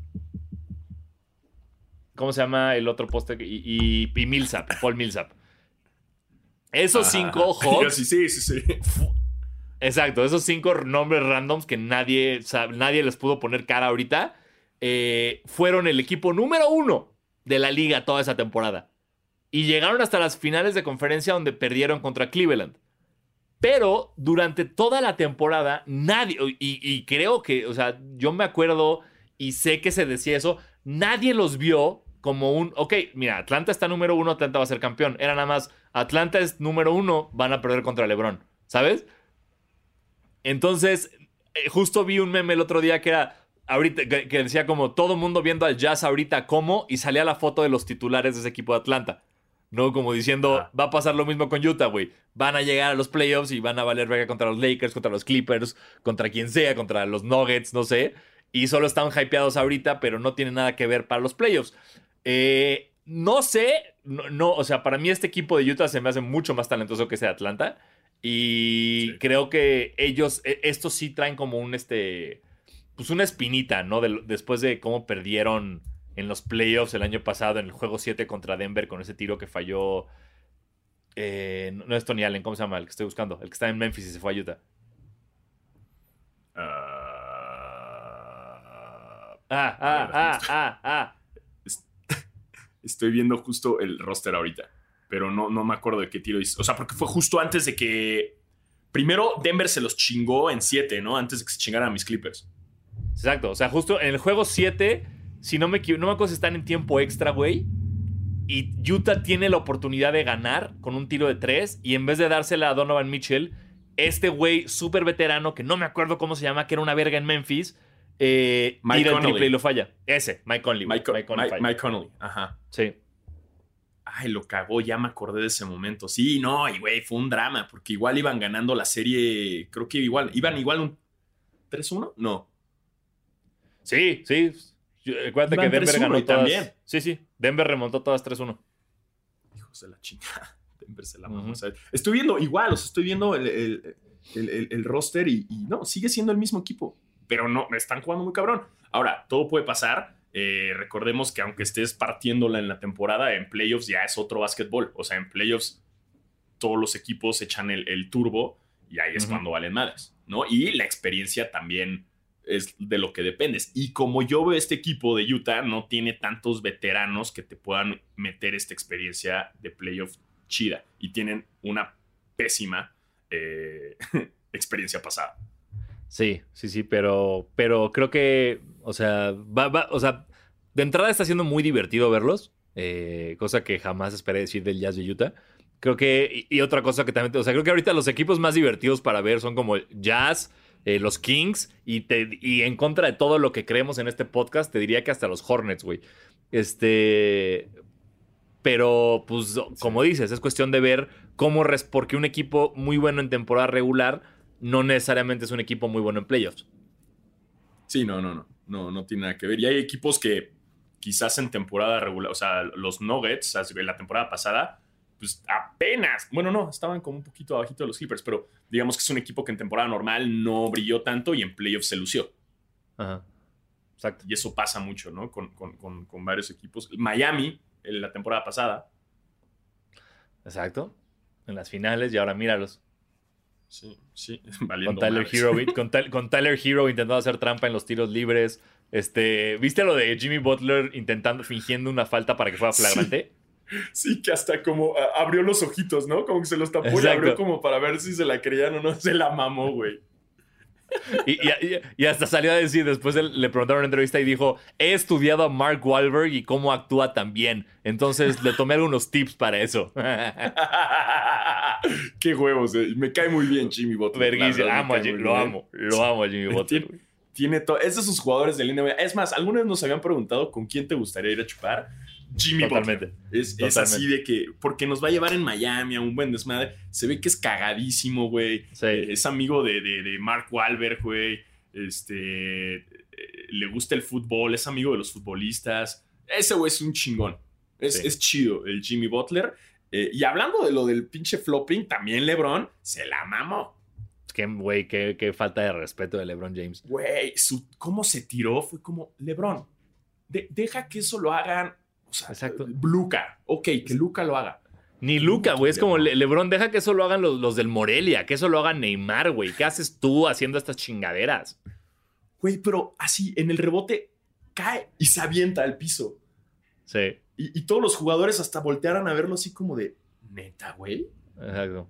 ¿Cómo se llama el otro poste? Y, y, y Millsap, Paul Millsap. Esos Ajá. cinco Hawks sí, sí, sí, sí. Exacto, esos cinco nombres randoms que nadie, nadie les pudo poner cara ahorita, eh, fueron el equipo número uno de la liga toda esa temporada. Y llegaron hasta las finales de conferencia donde perdieron contra Cleveland. Pero durante toda la temporada, nadie, y, y creo que, o sea, yo me acuerdo y sé que se decía eso, nadie los vio como un, ok, mira, Atlanta está número uno, Atlanta va a ser campeón. Era nada más, Atlanta es número uno, van a perder contra LeBron, ¿sabes? Entonces, eh, justo vi un meme el otro día que era ahorita que, decía como todo mundo viendo al Jazz ahorita como y salía la foto de los titulares de ese equipo de Atlanta. No, como diciendo, Ah. va a pasar lo mismo con Utah, güey. Van a llegar a los playoffs y van a valer verga contra los Lakers, contra los Clippers, contra quien sea, contra los Nuggets, no sé. Y solo están hypeados ahorita, pero no tienen nada que ver para los playoffs. Eh, no sé, no, no, o sea, para mí este equipo de Utah se me hace mucho más talentoso que ese de Atlanta. Y Sí. creo que ellos, e- estos sí traen como un, este, pues una espinita, ¿no? Del- después de cómo perdieron en los playoffs el año pasado en el juego 7 contra Denver con ese tiro que falló. eh, no no es Tony Allen, ¿cómo se llama? El que estoy buscando. El que está en Memphis y se fue a Utah. Ah, Ah, ah, ah, ah, ah. estoy viendo justo el roster ahorita, pero no, no me acuerdo de qué tiro hizo. O sea, porque fue justo antes de que. Primero Denver se los chingó en 7, ¿no? Antes de que se chingaran a mis Clippers. Exacto. O sea, justo en el juego 7, si no me no me acuerdo si están en tiempo extra, güey. Y Utah tiene la oportunidad de ganar con un tiro de 3. Y en vez de dársela a Donovan Mitchell, este güey súper veterano, que no me acuerdo cómo se llama, que era una verga en Memphis, eh, Mike tira el Conley. triple y lo falla. Ese, Mike Conley. Mike, Mike Conley Mike- Connolly. Ajá. Sí. Ay, lo cagó, ya me acordé de ese momento. Sí, no, y güey, fue un drama, porque igual iban ganando la serie, creo que igual, iban igual un 3-1, no. Sí, sí. Acuérdate Iban que Denver 3-1 ganó todas. también. Sí, sí. Denver remontó todas 3-1. Hijos de la chingada. Denver se la mamó, Ujú. ¿sabes? Estoy viendo igual, o sea, estoy viendo el, el- el- el- el roster y, y no, sigue siendo el mismo equipo, pero no, me están jugando muy cabrón. Ahora, todo puede pasar. eh, recordemos que aunque estés partiéndola en la temporada, en playoffs ya es otro básquetbol. O sea, en playoffs todos los equipos echan el, el turbo y ahí es cuando valen madres, ¿no? Y la experiencia también es de lo que dependes. Y como yo veo este equipo de Utah, no tiene tantos veteranos que te puedan meter esta experiencia de playoff chida. Y tienen una pésima eh, experiencia pasada. Sí, sí, sí, pero, pero creo que, o sea, va, va- o sea, de entrada está siendo muy divertido verlos, eh, cosa que jamás esperé decir del Jazz de Utah. Creo que, y, y otra cosa que también, o sea, creo que ahorita los equipos más divertidos para ver son como el Jazz, eh, los Kings, y, te, y en contra de todo lo que creemos en este podcast, te diría que hasta los Hornets, güey. Este, pero, pues, como dices, es cuestión de ver cómo, res- porque un equipo muy bueno en temporada regular no necesariamente es un equipo muy bueno en playoffs. Sí, no, no, no. No, no tiene nada que ver. Y hay equipos que quizás en temporada regular, o sea, los Nuggets, en la temporada pasada, pues apenas, bueno, no, estaban como un poquito abajito de los Clippers, pero digamos que es un equipo que en temporada normal no brilló tanto y en playoffs se lució. Ajá. Exacto. Y eso pasa mucho, ¿no? Con, con- con- con varios equipos. Miami, en la temporada pasada, Exacto. En las finales y ahora míralos. Sí, sí, Con valiendo Tyler, madres. Hero, con, Tyler- con Tyler Hero intentando hacer trampa en los tiros libres. Este, ¿Viste lo de Jimmy Butler intentando, fingiendo una falta para que fuera flagrante? Sí, que hasta como abrió los ojitos, ¿no? Como que se los tapó y abrió como para ver si se la creían o no. Se la mamó, güey. Y, y- y- y hasta salió a decir, después le preguntaron en una entrevista y dijo, he estudiado a Mark Wahlberg y cómo actúa tan bien. Entonces le tomé algunos tips para eso. Qué huevos, eh. me cae muy bien Jimmy Butler. me Amo lo bien. amo, lo amo a Jimmy Butler. Tiene, todo. Es de sus jugadores del NBA. Es más, algunos nos habían preguntado con quién te gustaría ir a chupar. Jimmy Totalmente. Butler. Es, es así de que, porque nos va a llevar en Miami a un buen desmadre. Se ve que es cagadísimo, güey. Sí. Eh, Es amigo de, de, de Mark Wahlberg, güey. Este, eh, le gusta el fútbol, es amigo de los futbolistas. Ese güey es un chingón. Es, Sí. es chido el Jimmy Butler. Eh, y hablando de lo del pinche flopping, también LeBron se la mamó. Qué, güey, qué, qué falta de respeto de LeBron James. Güey, cómo se tiró fue como, LeBron, de- deja que eso lo hagan. O sea, Exacto. Luca. Ok, que Luca lo haga. Ni Luca, güey. Es como. Le- LeBron, deja que eso lo hagan los, los del Morelia, que eso lo haga Neymar, güey. ¿Qué haces tú haciendo estas chingaderas? Güey, pero así, en el rebote, cae y se avienta al piso. Sí, Y, y todos los jugadores hasta voltearan a verlo así como de, neta, güey. exacto.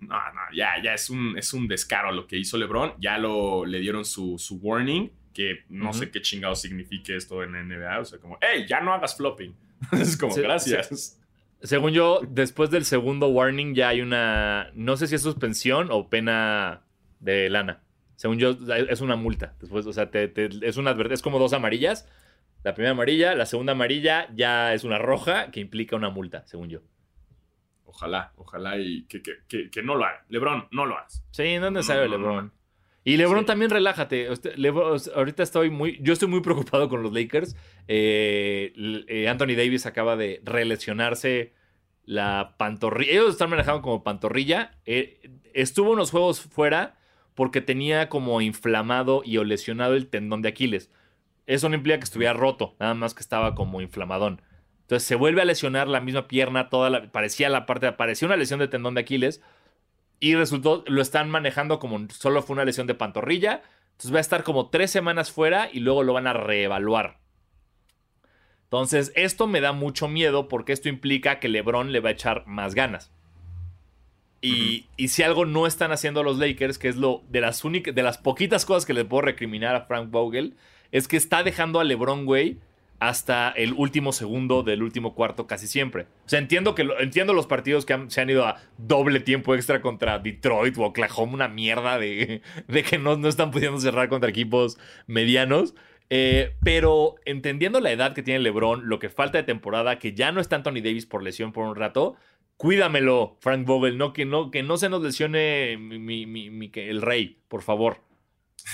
No, no, ya, ya es un, es un descaro lo que hizo LeBron. Ya lo, le dieron su, su warning, que no sé qué chingado signifique esto en NBA. O sea, como, hey, ya no hagas flopping. es como, gracias. Según yo, después del segundo warning ya hay una. No sé si es suspensión o pena de lana. Según yo, es una multa. Después, o sea, te- te- es una adver- es como dos amarillas. La primera amarilla, la segunda amarilla ya es una roja que implica una multa, según yo. Ojalá, ojalá y que, que, que, que no lo haga. LeBron, no lo hagas. Sí, no es necesario No, no, no, LeBron. no. Y LeBron Sí. también relájate. Usted- LeBron- ahorita estoy muy, yo estoy muy preocupado con los Lakers. Eh, eh, Anthony Davis acaba de relesionarse la pantorrilla. Ellos están manejando como pantorrilla. Eh, estuvo unos juegos fuera porque tenía como inflamado y o lesionado el tendón de Aquiles. Eso no implica que estuviera roto, nada más que estaba como inflamadón. Entonces se vuelve a lesionar la misma pierna, toda la, parecía la parte, parecía una lesión de tendón de Aquiles y resultó, lo están manejando como solo fue una lesión de pantorrilla. Entonces va a estar como tres semanas fuera y luego lo van a reevaluar. Entonces, esto me da mucho miedo porque esto implica que LeBron le va a echar más ganas. Y, y si algo no están haciendo los Lakers, que es lo de las únicas, de las poquitas cosas que le puedo recriminar a Frank Vogel, es que está dejando a LeBron, güey, hasta el último segundo del último cuarto casi siempre. O sea, entiendo que entiendo los partidos que se han ido a doble tiempo extra contra Detroit o Oklahoma, una mierda de, de que no, no están pudiendo cerrar contra equipos medianos. Eh, pero entendiendo la edad que tiene LeBron, lo que falta de temporada, que ya no está Anthony Davis por lesión por un rato, cuídamelo, Frank Vogel, no que no, que no se nos lesione mi, mi- mi- el rey, por favor.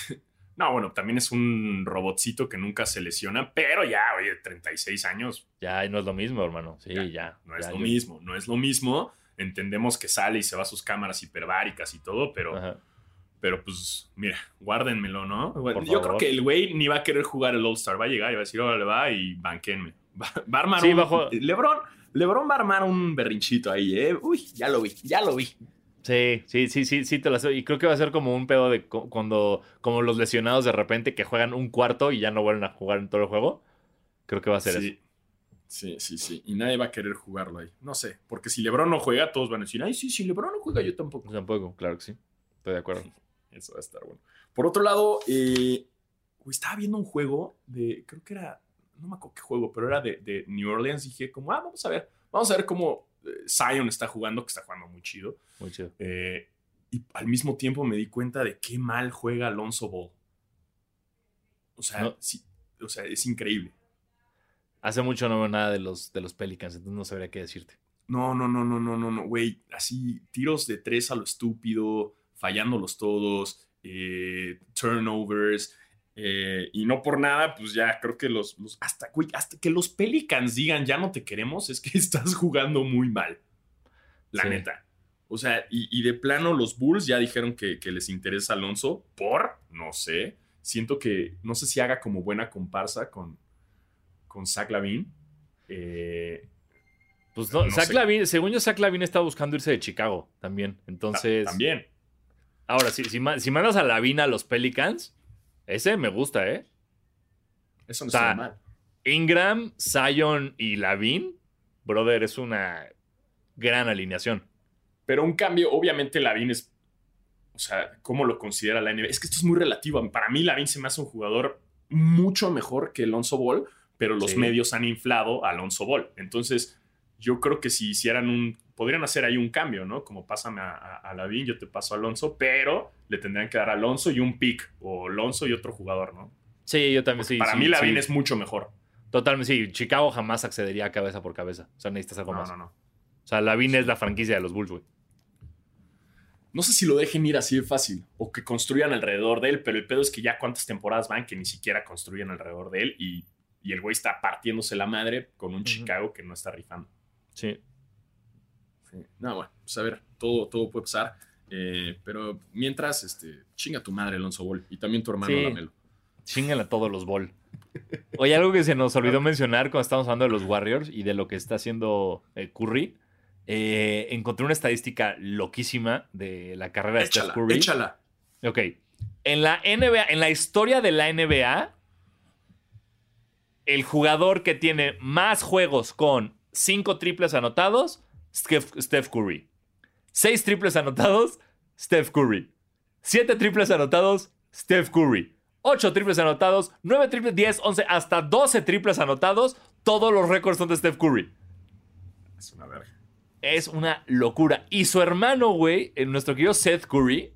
No, bueno, también es un robotcito que nunca se lesiona, pero ya, oye, 36 años, Ya no es lo mismo, hermano. Sí, Ya, ya. no es ya, lo yo- mismo, no es lo mismo. Entendemos que sale y se va a sus cámaras hiperbáricas y todo, pero, Ajá. pero pues, mira, guárdenmelo, ¿no? Yo creo que el güey ni va a querer jugar el All-Star, va a llegar y va a decir, órale, va y banquenme. Va, va a armar Sí, un... bajo- Lebron, Lebron va a armar un berrinchito ahí, ¿eh? Uy, ya lo vi, ya lo vi. Sí, sí, sí, sí, sí, te la sé. Y creo que va a ser como un pedo de cu- cuando, como los lesionados de repente que juegan un cuarto y ya no vuelven a jugar en todo el juego. Creo que va a ser eso. Sí. Sí, sí, sí. Y nadie va a querer jugarlo ahí. No sé, porque si LeBron no juega, todos van a decir, ay, sí, si LeBron no juega, yo tampoco. Tampoco, claro que sí. Estoy de acuerdo. Eso va a estar bueno. Por otro lado, eh, estaba viendo un juego de, creo que era, no me acuerdo qué juego, pero era de, de New Orleans. Dije, como, ah, vamos a ver, vamos a ver cómo Zion está jugando, que está jugando muy chido. Muy chido. Eh, y al mismo tiempo me di cuenta de qué mal juega Alonso Ball. O sea, No. sí, o sea, es increíble. Hace mucho no veo nada de los, de los Pelicans, entonces no sabría qué decirte. No, no, no, no, no, no, no, güey. Así, tiros de tres a lo estúpido, fallándolos todos, eh, turnovers. Eh, y no por nada, pues ya creo que los, los- hasta, güey, hasta que los Pelicans digan ya no te queremos, es que estás jugando muy mal. La Sí. neta. O sea, y, y de plano los Bulls ya dijeron que, que les interesa Alonso por, no sé, siento que, no sé si haga como buena comparsa con, con Zach Lavin. Eh, Pues no, No Zach. Lavin- según yo, Zach Lavin está buscando irse de Chicago también. Entonces, también. ahora, si, si, si mandas a Lavin a los Pelicans, ese me gusta, ¿eh? Eso no O sea, está mal. Ingram, Zion y Lavin, brother, es una gran alineación. Pero un cambio, obviamente, Lavin es. O sea, ¿cómo lo considera la NBA? Es que esto es muy relativo. Para mí, Lavin se me hace un jugador mucho mejor que Alonso Ball, pero los Sí. medios han inflado a Alonso Ball. Entonces, yo creo que si hicieran un, podrían hacer ahí un cambio, ¿no? Como pásame a, a, a Lavín, yo te paso a Alonso, pero le tendrían que dar a Alonso y un pick, o Alonso y otro jugador, ¿no? Sí, yo también sí. Para sí, mí Lavín sí. es mucho mejor. Totalmente, sí. Chicago jamás accedería a cabeza por cabeza. O sea, necesitas algo No, más. no, no. O sea, Lavin es la franquicia de los Bulls, güey. No sé si lo dejen ir así de fácil o que construyan alrededor de él, pero el pedo es que ya cuántas temporadas van que ni siquiera construyen alrededor de él y, y el güey está partiéndose la madre con un Chicago que no está rifando. Sí. No, bueno, pues a ver, todo, todo puede pasar. eh, pero mientras, este, chinga tu madre, Alonso Ball, y también tu hermano Sí. Lamelo. Chingan a todos los Ball. Oye, algo que se nos olvidó mencionar cuando estábamos hablando de los Warriors y de lo que está haciendo eh, Curry. eh, encontré una estadística loquísima de la carrera de Échala, Steph Curry. échala. Ok. En la NBA, en la historia de la NBA, el jugador que tiene más juegos con 5 triples anotados, Steph, Curry. 6 triples anotados, Steph Curry. 7 triples anotados, Steph Curry. 8 triples anotados, 9 triples, 10, 11, hasta 12 triples anotados. Todos los récords son de Steph Curry. Es una verga. Es una locura. Y su hermano, güey, eh, nuestro querido Seth Curry,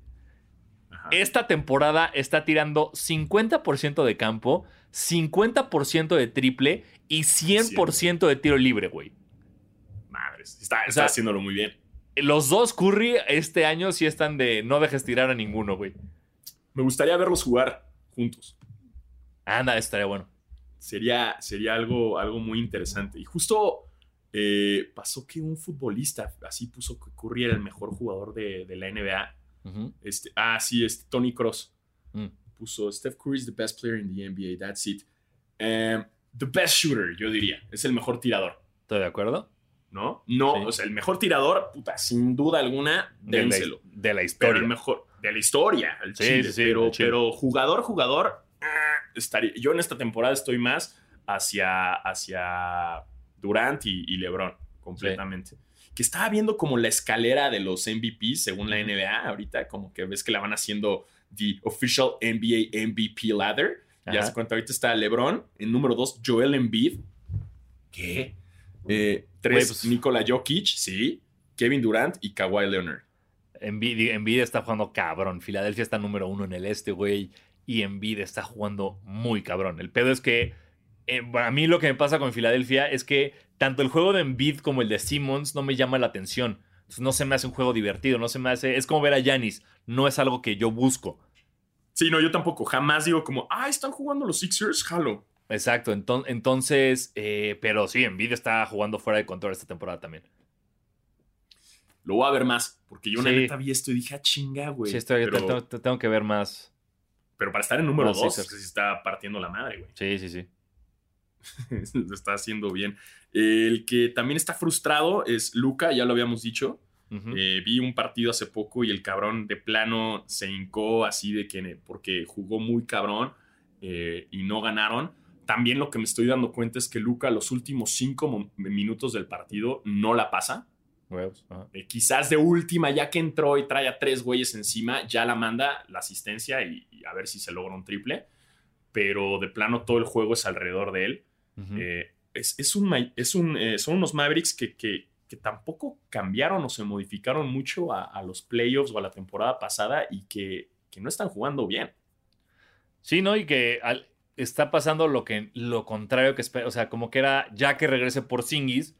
Ajá. esta temporada está tirando 50% de campo, 50% de triple y 100% de tiro libre, güey. Madres. Está, está sea, haciéndolo muy bien. Los dos Curry este año sí están de no dejes tirar a ninguno, güey. Me gustaría verlos jugar juntos. Anda, estaría bueno. Sería, sería algo, algo muy interesante. Y justo eh, pasó que un futbolista así puso que Curry era el mejor jugador de, de la NBA. Este, ah, sí, este, Tony Cross Mm. Puso Steph Curry is the best player in the NBA. That's it. Um, the best shooter, yo diría. Es el mejor tirador, ¿Estoy de acuerdo? ¿no? No, Sí. o sea, el mejor tirador, puta, sin duda alguna, De la, dénselo. de la Pero historia. el mejor de la historia, el Sí, chile. sí, sí, pero, el chile. pero jugador, jugador, ah, estaría. Yo en esta temporada estoy más hacia, hacia Durant y, y LeBron, completamente. Que estaba viendo como la escalera de los MVP según la NBA. Ahorita, como que ves que la van haciendo the official NBA MVP ladder. Ya se cuenta, ahorita está LeBron. En número dos, Joel Embiid. ¿Qué? Eh, tres, pues- Nikola Jokic, sí. Kevin Durant y Kawhi Leonard. Embiid, Embiid está jugando cabrón. Filadelfia está número uno en el este, güey. Y Embiid está jugando muy cabrón. El pedo es que eh, a mí lo que me pasa con Filadelfia es que tanto el juego de Embiid como el de Simmons no me llama la atención. Entonces, no se me hace un juego divertido, no se me hace... Es como ver a Yanis. No es algo que yo busco. Sí, no, yo tampoco. Jamás digo como, ah, están jugando los Sixers, jalo. Exacto. enton- entonces, eh, pero sí, Embiid está jugando fuera de control esta temporada también. Lo voy a ver más, porque yo una Sí. neta vi esto y dije, ah, chinga, güey. sí, estoy, pero, te- te- tengo que ver más. pero para estar en número Los dos, Sixers. que se está partiendo la madre, güey. Sí, sí, sí. Lo está haciendo bien. El que también está frustrado es Luca, ya lo habíamos dicho. Eh, vi un partido hace poco y el cabrón de plano se hincó así de que porque jugó muy cabrón eh, y no ganaron. También lo que me estoy dando cuenta es que Luca los últimos cinco minutos del partido no la pasa. Huevos. Eh, quizás de última, ya que entró y trae a tres güeyes encima, ya la manda la asistencia y, y a ver si se logra un triple. Pero de plano todo el juego es alrededor de él. Es, es un, es un, son unos Mavericks que, que- que tampoco cambiaron o se modificaron mucho a, los playoffs o a la temporada pasada y que, que no están jugando bien. Sí, ¿no? Y que está pasando lo que lo contrario que espera. O sea, como que era, ya que regrese por Singis,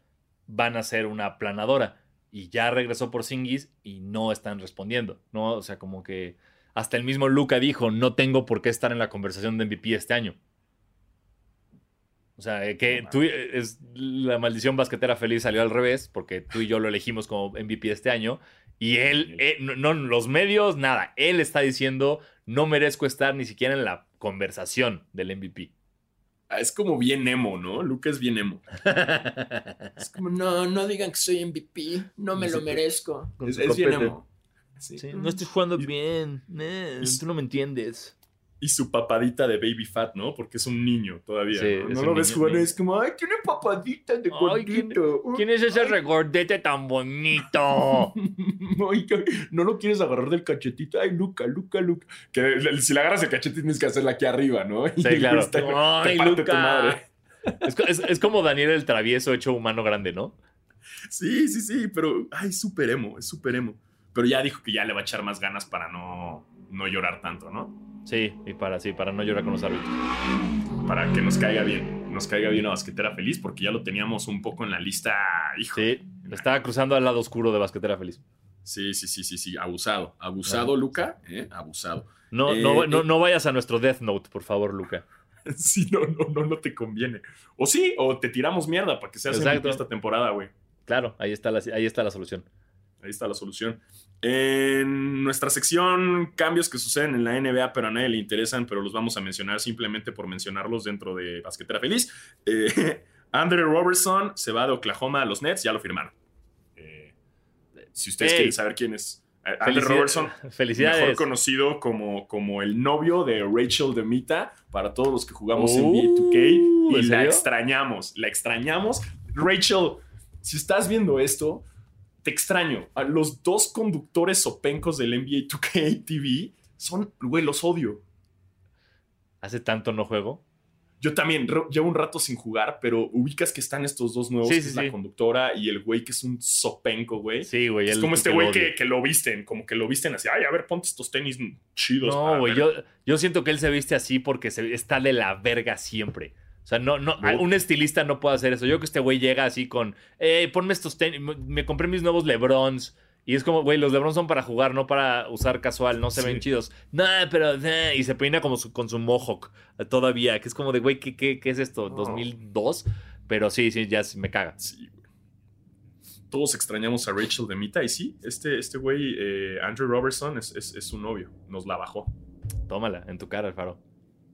van a ser una planadora. Y ya regresó por Singis y no están respondiendo, ¿no? O sea, como que hasta el mismo Luca dijo, no tengo por qué estar en la conversación de MVP este año. O sea, eh, que No tú, eh, es, la maldición basquetera feliz salió al revés, porque tú y yo lo elegimos como MVP este año. Y él, eh, no, no, los medios, nada. Él está diciendo, no merezco estar ni siquiera en la conversación del MVP. Ah, Es como bien emo, ¿no? Luca es bien emo. Es como, no, no digan que soy MVP, no me lo merezco. Es, bien emo. Sí. Sí, no estoy jugando Y- bien. eh, tú no me entiendes. Y su papadita de baby fat, ¿no? Porque es un niño todavía. Sí, ¿no? lo ves jugando, es como, ay, tiene papadita de Ay, ¿quién- gordito. ¿Quién es ese regordete tan bonito? Ay, no lo quieres agarrar del cachetito. Ay, Luca, Luca, Luca. Que si le agarras el cachete tienes que hacerla aquí arriba, ¿no? Y Sí, claro. está- Ay, parte tu Luca. madre. Es, co- es- es como Daniel el travieso hecho humano grande, ¿no? Sí, sí, sí, pero ay, es súper emo, es súper emo. Pero ya dijo que ya le va a echar más ganas para no, no llorar tanto, ¿no? Sí, y para sí, para no llorar con los árbitros. Para que nos caiga bien, nos caiga bien a Basquetera Feliz, porque ya lo teníamos un poco en la lista, hijo. Sí, estaba cruzando al lado oscuro de Basquetera Feliz. Sí, sí, sí, sí, sí, abusado. Abusado, Luca, ¿eh? Abusado. No, Eh, no, no, eh. no vayas a nuestro Death Note, por favor, Luca. Sí, no, no, no, no te conviene. O sí, o te tiramos mierda para que seas. MVP esta temporada, güey. Claro, ahí está la, ahí está la solución. Ahí está la solución. En nuestra sección, cambios que suceden en la NBA, pero a nadie le interesan, pero los vamos a mencionar simplemente por mencionarlos dentro de Basquetera Feliz. Eh, Andre Robertson se va de Oklahoma a los Nets, ya lo firmaron. Eh, si ustedes quieren saber quién es. eh, Andre Felicidad- Robertson, mejor Felicidades. conocido como, como el novio de Rachel Demita para todos los que jugamos en Uh, NBA 2K ¿en y la extrañamos, la extrañamos. Rachel, si estás viendo esto, te extraño. A los dos conductores sopencos del NBA 2K TV son, güey, los odio. Hace tanto no juego. Yo también llevo un rato sin jugar, pero ubicas que están estos dos nuevos, Sí, que sí, es sí. la conductora y el güey que es un sopenco, güey. Sí, güey. Es como este güey que, que lo visten, como que lo visten así, ay, a ver, ponte estos tenis chidos. No, güey, ver". yo, yo siento que él se viste así porque se, está de la verga siempre. O sea, no, no, un estilista no puede hacer eso. Yo creo que este güey llega así con, eh, ponme estos tenis, me- compré mis nuevos Lebrons. Y es como, güey, los Lebrons son para jugar, no para usar casual, no se Sí. ven chidos. No, pero, eh", y se peina como su- con su mohawk eh, todavía, que es como de, güey, ¿qué, qué, qué es esto? No. ¿2002? Pero sí, sí, ya me caga. Sí, güey. Todos extrañamos a Rachel Demita y sí, este, este güey, eh, Andrew Robertson, es, es- es su novio. Nos la bajó. Tómala, en tu cara, Alfaro.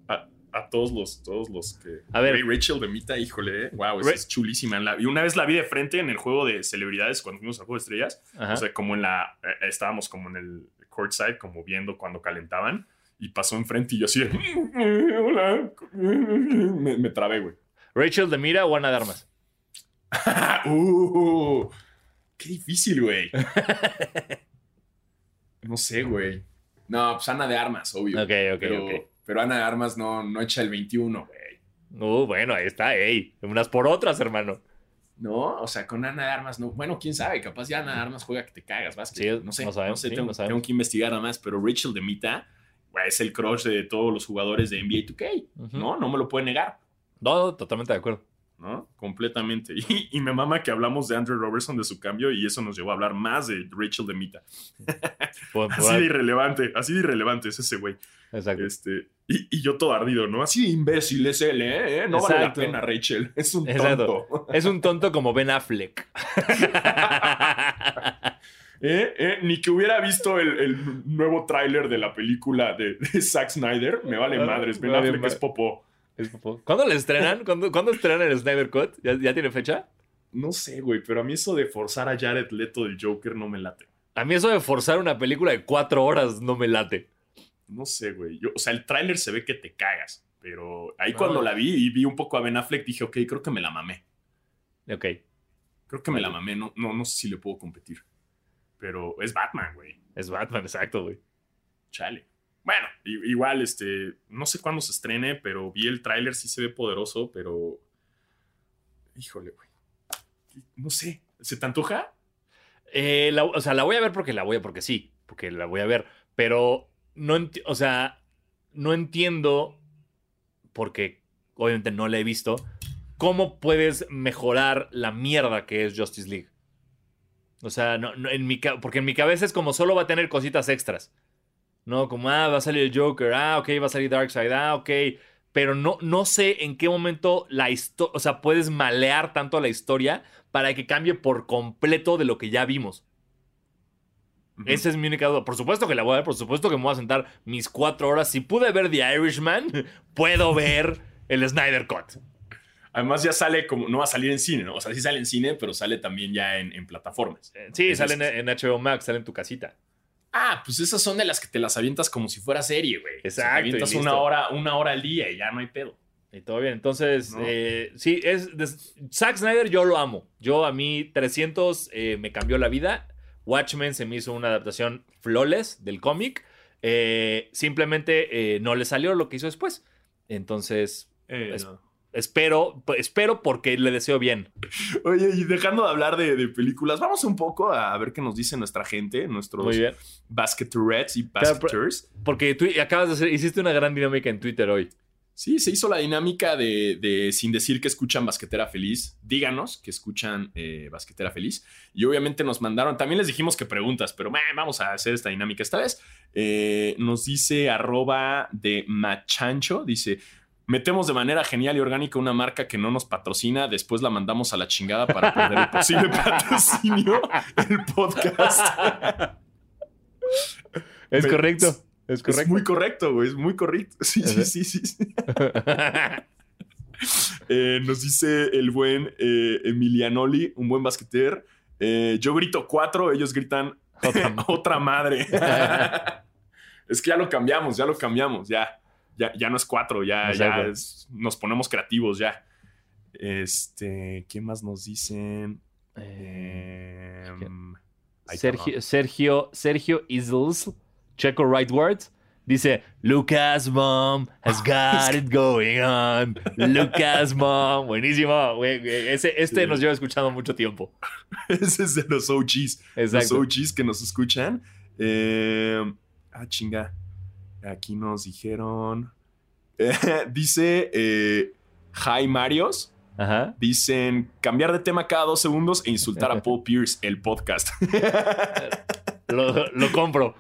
A, a todos los, todos los que. A ver. Rachel Demita, híjole, wow, esa Ra- es chulísima. La- y una vez la vi de frente en el juego de celebridades cuando fuimos al juego de estrellas. Ajá. O sea, como en la. eh, estábamos como en el courtside, como viendo cuando calentaban. Y pasó enfrente y yo así de. Hola. Me, me trabé, güey. ¿Rachel de Mira o Ana de Armas? uh, qué difícil, güey. No sé, güey. No, pues Ana de Armas, obvio. Ok, ok, pero, ok. Pero Ana de Armas no, no echa el 21, güey. Uh, bueno, ahí está, ey. Unas por otras, hermano. No, o sea, con Ana de Armas no. Bueno, quién sabe, capaz ya Ana de Armas juega que te cagas, vas. Sí, no sé, no sabemos, sé, sí, tengo, no que investigar nada más, pero Rachel de Mita es el crush de todos los jugadores de NBA 2K, Ujú. ¿no? No me lo puede negar. No, totalmente de acuerdo. ¿No? Completamente. Y, y me mama que hablamos de Andrew Robertson de su cambio y eso nos llevó a hablar más de Rachel de Mita. Por- por- Así de irrelevante, así de irrelevante es ese güey. Exacto. Este, y, y yo todo ardido, ¿no? Así de imbécil es él, ¿eh? No vale la Exacto. pena, Rachel. Es un Exacto. tonto. Es un tonto como Ben Affleck. ¿Eh? ¿Eh? Ni que hubiera visto el, el nuevo tráiler de la película de, de Zack Snyder. Me vale Ah, madres. Ben Affleck es popó. Es popó. ¿Cuándo le estrenan? ¿Cuándo, cuándo estrenan el Snyder Cut? ¿Ya, ya tiene fecha? No sé, güey, pero a mí eso de forzar a Jared Leto del Joker no me late. A mí eso de forzar una película de cuatro horas no me late. No sé, güey. Yo- O sea, el tráiler se ve que te cagas. Pero ahí No. cuando la vi y vi un poco a Ben Affleck, dije, ok, creo que me la mamé. Ok. Creo que me la mamé. No, no, no sé si le puedo competir. Pero es Batman, güey. Es Batman, exacto, güey. Chale. Bueno, igual, este, no sé cuándo se estrene, pero vi el tráiler, sí se ve poderoso, pero... Híjole, güey. No sé, ¿se te antoja? Eh, la- o sea, la voy a ver porque la voy a, porque sí, porque la voy a ver. Pero no o sea, no entiendo, porque obviamente no la he visto, cómo puedes mejorar la mierda que es Justice League. O sea, no, no, en mi porque en mi cabeza es como solo va a tener cositas extras. No, como, ah, va a salir el Joker, ah, ok, va a salir Darkseid, ah, ok. Pero no, no sé en qué momento la historia, o sea, puedes malear tanto la historia para que cambie por completo de lo que ya vimos. Esa es mi única duda. Por supuesto que la voy a ver, por supuesto que me voy a sentar mis cuatro horas. Si pude ver The Irishman, puedo ver el Snyder Cut. Además ya sale como, no va a salir en cine, ¿no? O sea, sí sale en cine, pero sale también ya en, en plataformas. Eh, Sí, sale en HBO Max, sale en tu casita. Ah, pues esas son de las que te las avientas como si fuera serie, güey. O sea, te Exacto, y avientas una hora, una hora al día y ya no hay pedo. Y todo bien. Entonces, ¿No? eh, sí, es. de- Zack Snyder, yo lo amo. Yo, a mí, 300 eh, me cambió la vida. Watchmen se me hizo una adaptación flawless del cómic. Eh, simplemente eh, no le salió lo que hizo después. Entonces, Eh, Es- no. Espero, espero porque le deseo bien. Oye, y dejando de hablar de, de películas, vamos un poco a ver qué nos dice nuestra gente, nuestros Muy bien. basketerettes y Claro, basketers. Porque tú acabas de hacer, hiciste una gran dinámica en Twitter hoy. Sí, se hizo la dinámica de, de sin decir que escuchan Basquetera Feliz. Díganos que escuchan eh, Basquetera Feliz. Y obviamente nos mandaron, también les dijimos que preguntas, pero vamos a hacer esta dinámica esta vez. Eh, nos dice arroba de machancho, dice... Metemos de manera genial y orgánica una marca que no nos patrocina, después la mandamos a la chingada para perder el posible patrocinio el podcast. Es Me- correcto. Es Es correcto. muy correcto, güey, es muy correcto. Sí, sí, sí, sí. sí. Eh, nos dice el buen eh, Emilianoli, un buen basqueter. Eh, yo grito cuatro, ellos gritan Otra otra, ma- madre. es que ya lo cambiamos, ya lo cambiamos, ya. Ya, ya no es cuatro, ya, ya es- nos ponemos creativos, ya. Este, ¿qué más nos dicen? Eh, Em, ay, Sergio. Sergio, Sergio Isles, Checo Right Words, dice: Lucas Mom has got it going on. Lucas Mom. Buenísimo. güey. Ese, este Sí. nos lleva escuchando mucho tiempo. Ese es de los OGs. Los Exacto. OGs que nos escuchan. Eh, ah, chinga. Aquí nos dijeron. Dice eh, Hi Marios. Ajá. Dicen cambiar de tema cada dos segundos e insultar a Paul Pierce, el podcast. Lo, lo compro.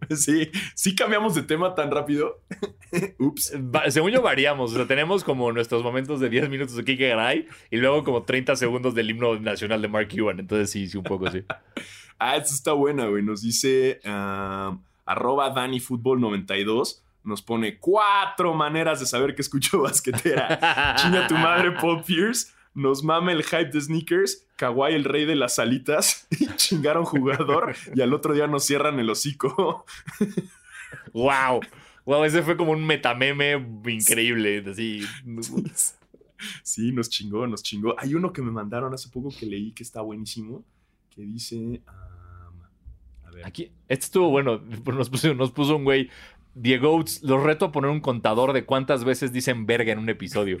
sí, sí cambiamos de tema tan rápido. Ups. Va- según yo, variamos. O sea, tenemos como nuestros momentos de 10 minutos de Kike Garay y luego como 30 segundos del himno nacional de Mark Cuban. Entonces, sí, sí, un poco sí. Ah, esta está buena, güey. Nos dice um, arroba DaniFootball92. Nos pone cuatro maneras de saber que escucho basquetera. Chinga tu madre, Paul Pierce. Nos mame el hype de sneakers. Kawhi, el rey de las salitas. Y chingaron jugador. Y al otro día nos cierran el hocico. ¡Wow! Wow, ese fue como un metameme increíble. Así. Sí, nos chingó, nos chingó. Hay uno que me mandaron hace poco que leí que está buenísimo. Que dice. um, a ver. Aquí, este estuvo bueno. Nos puso, nos puso un güey. Diego, Oates, los reto a poner un contador de cuántas veces dicen verga en un episodio.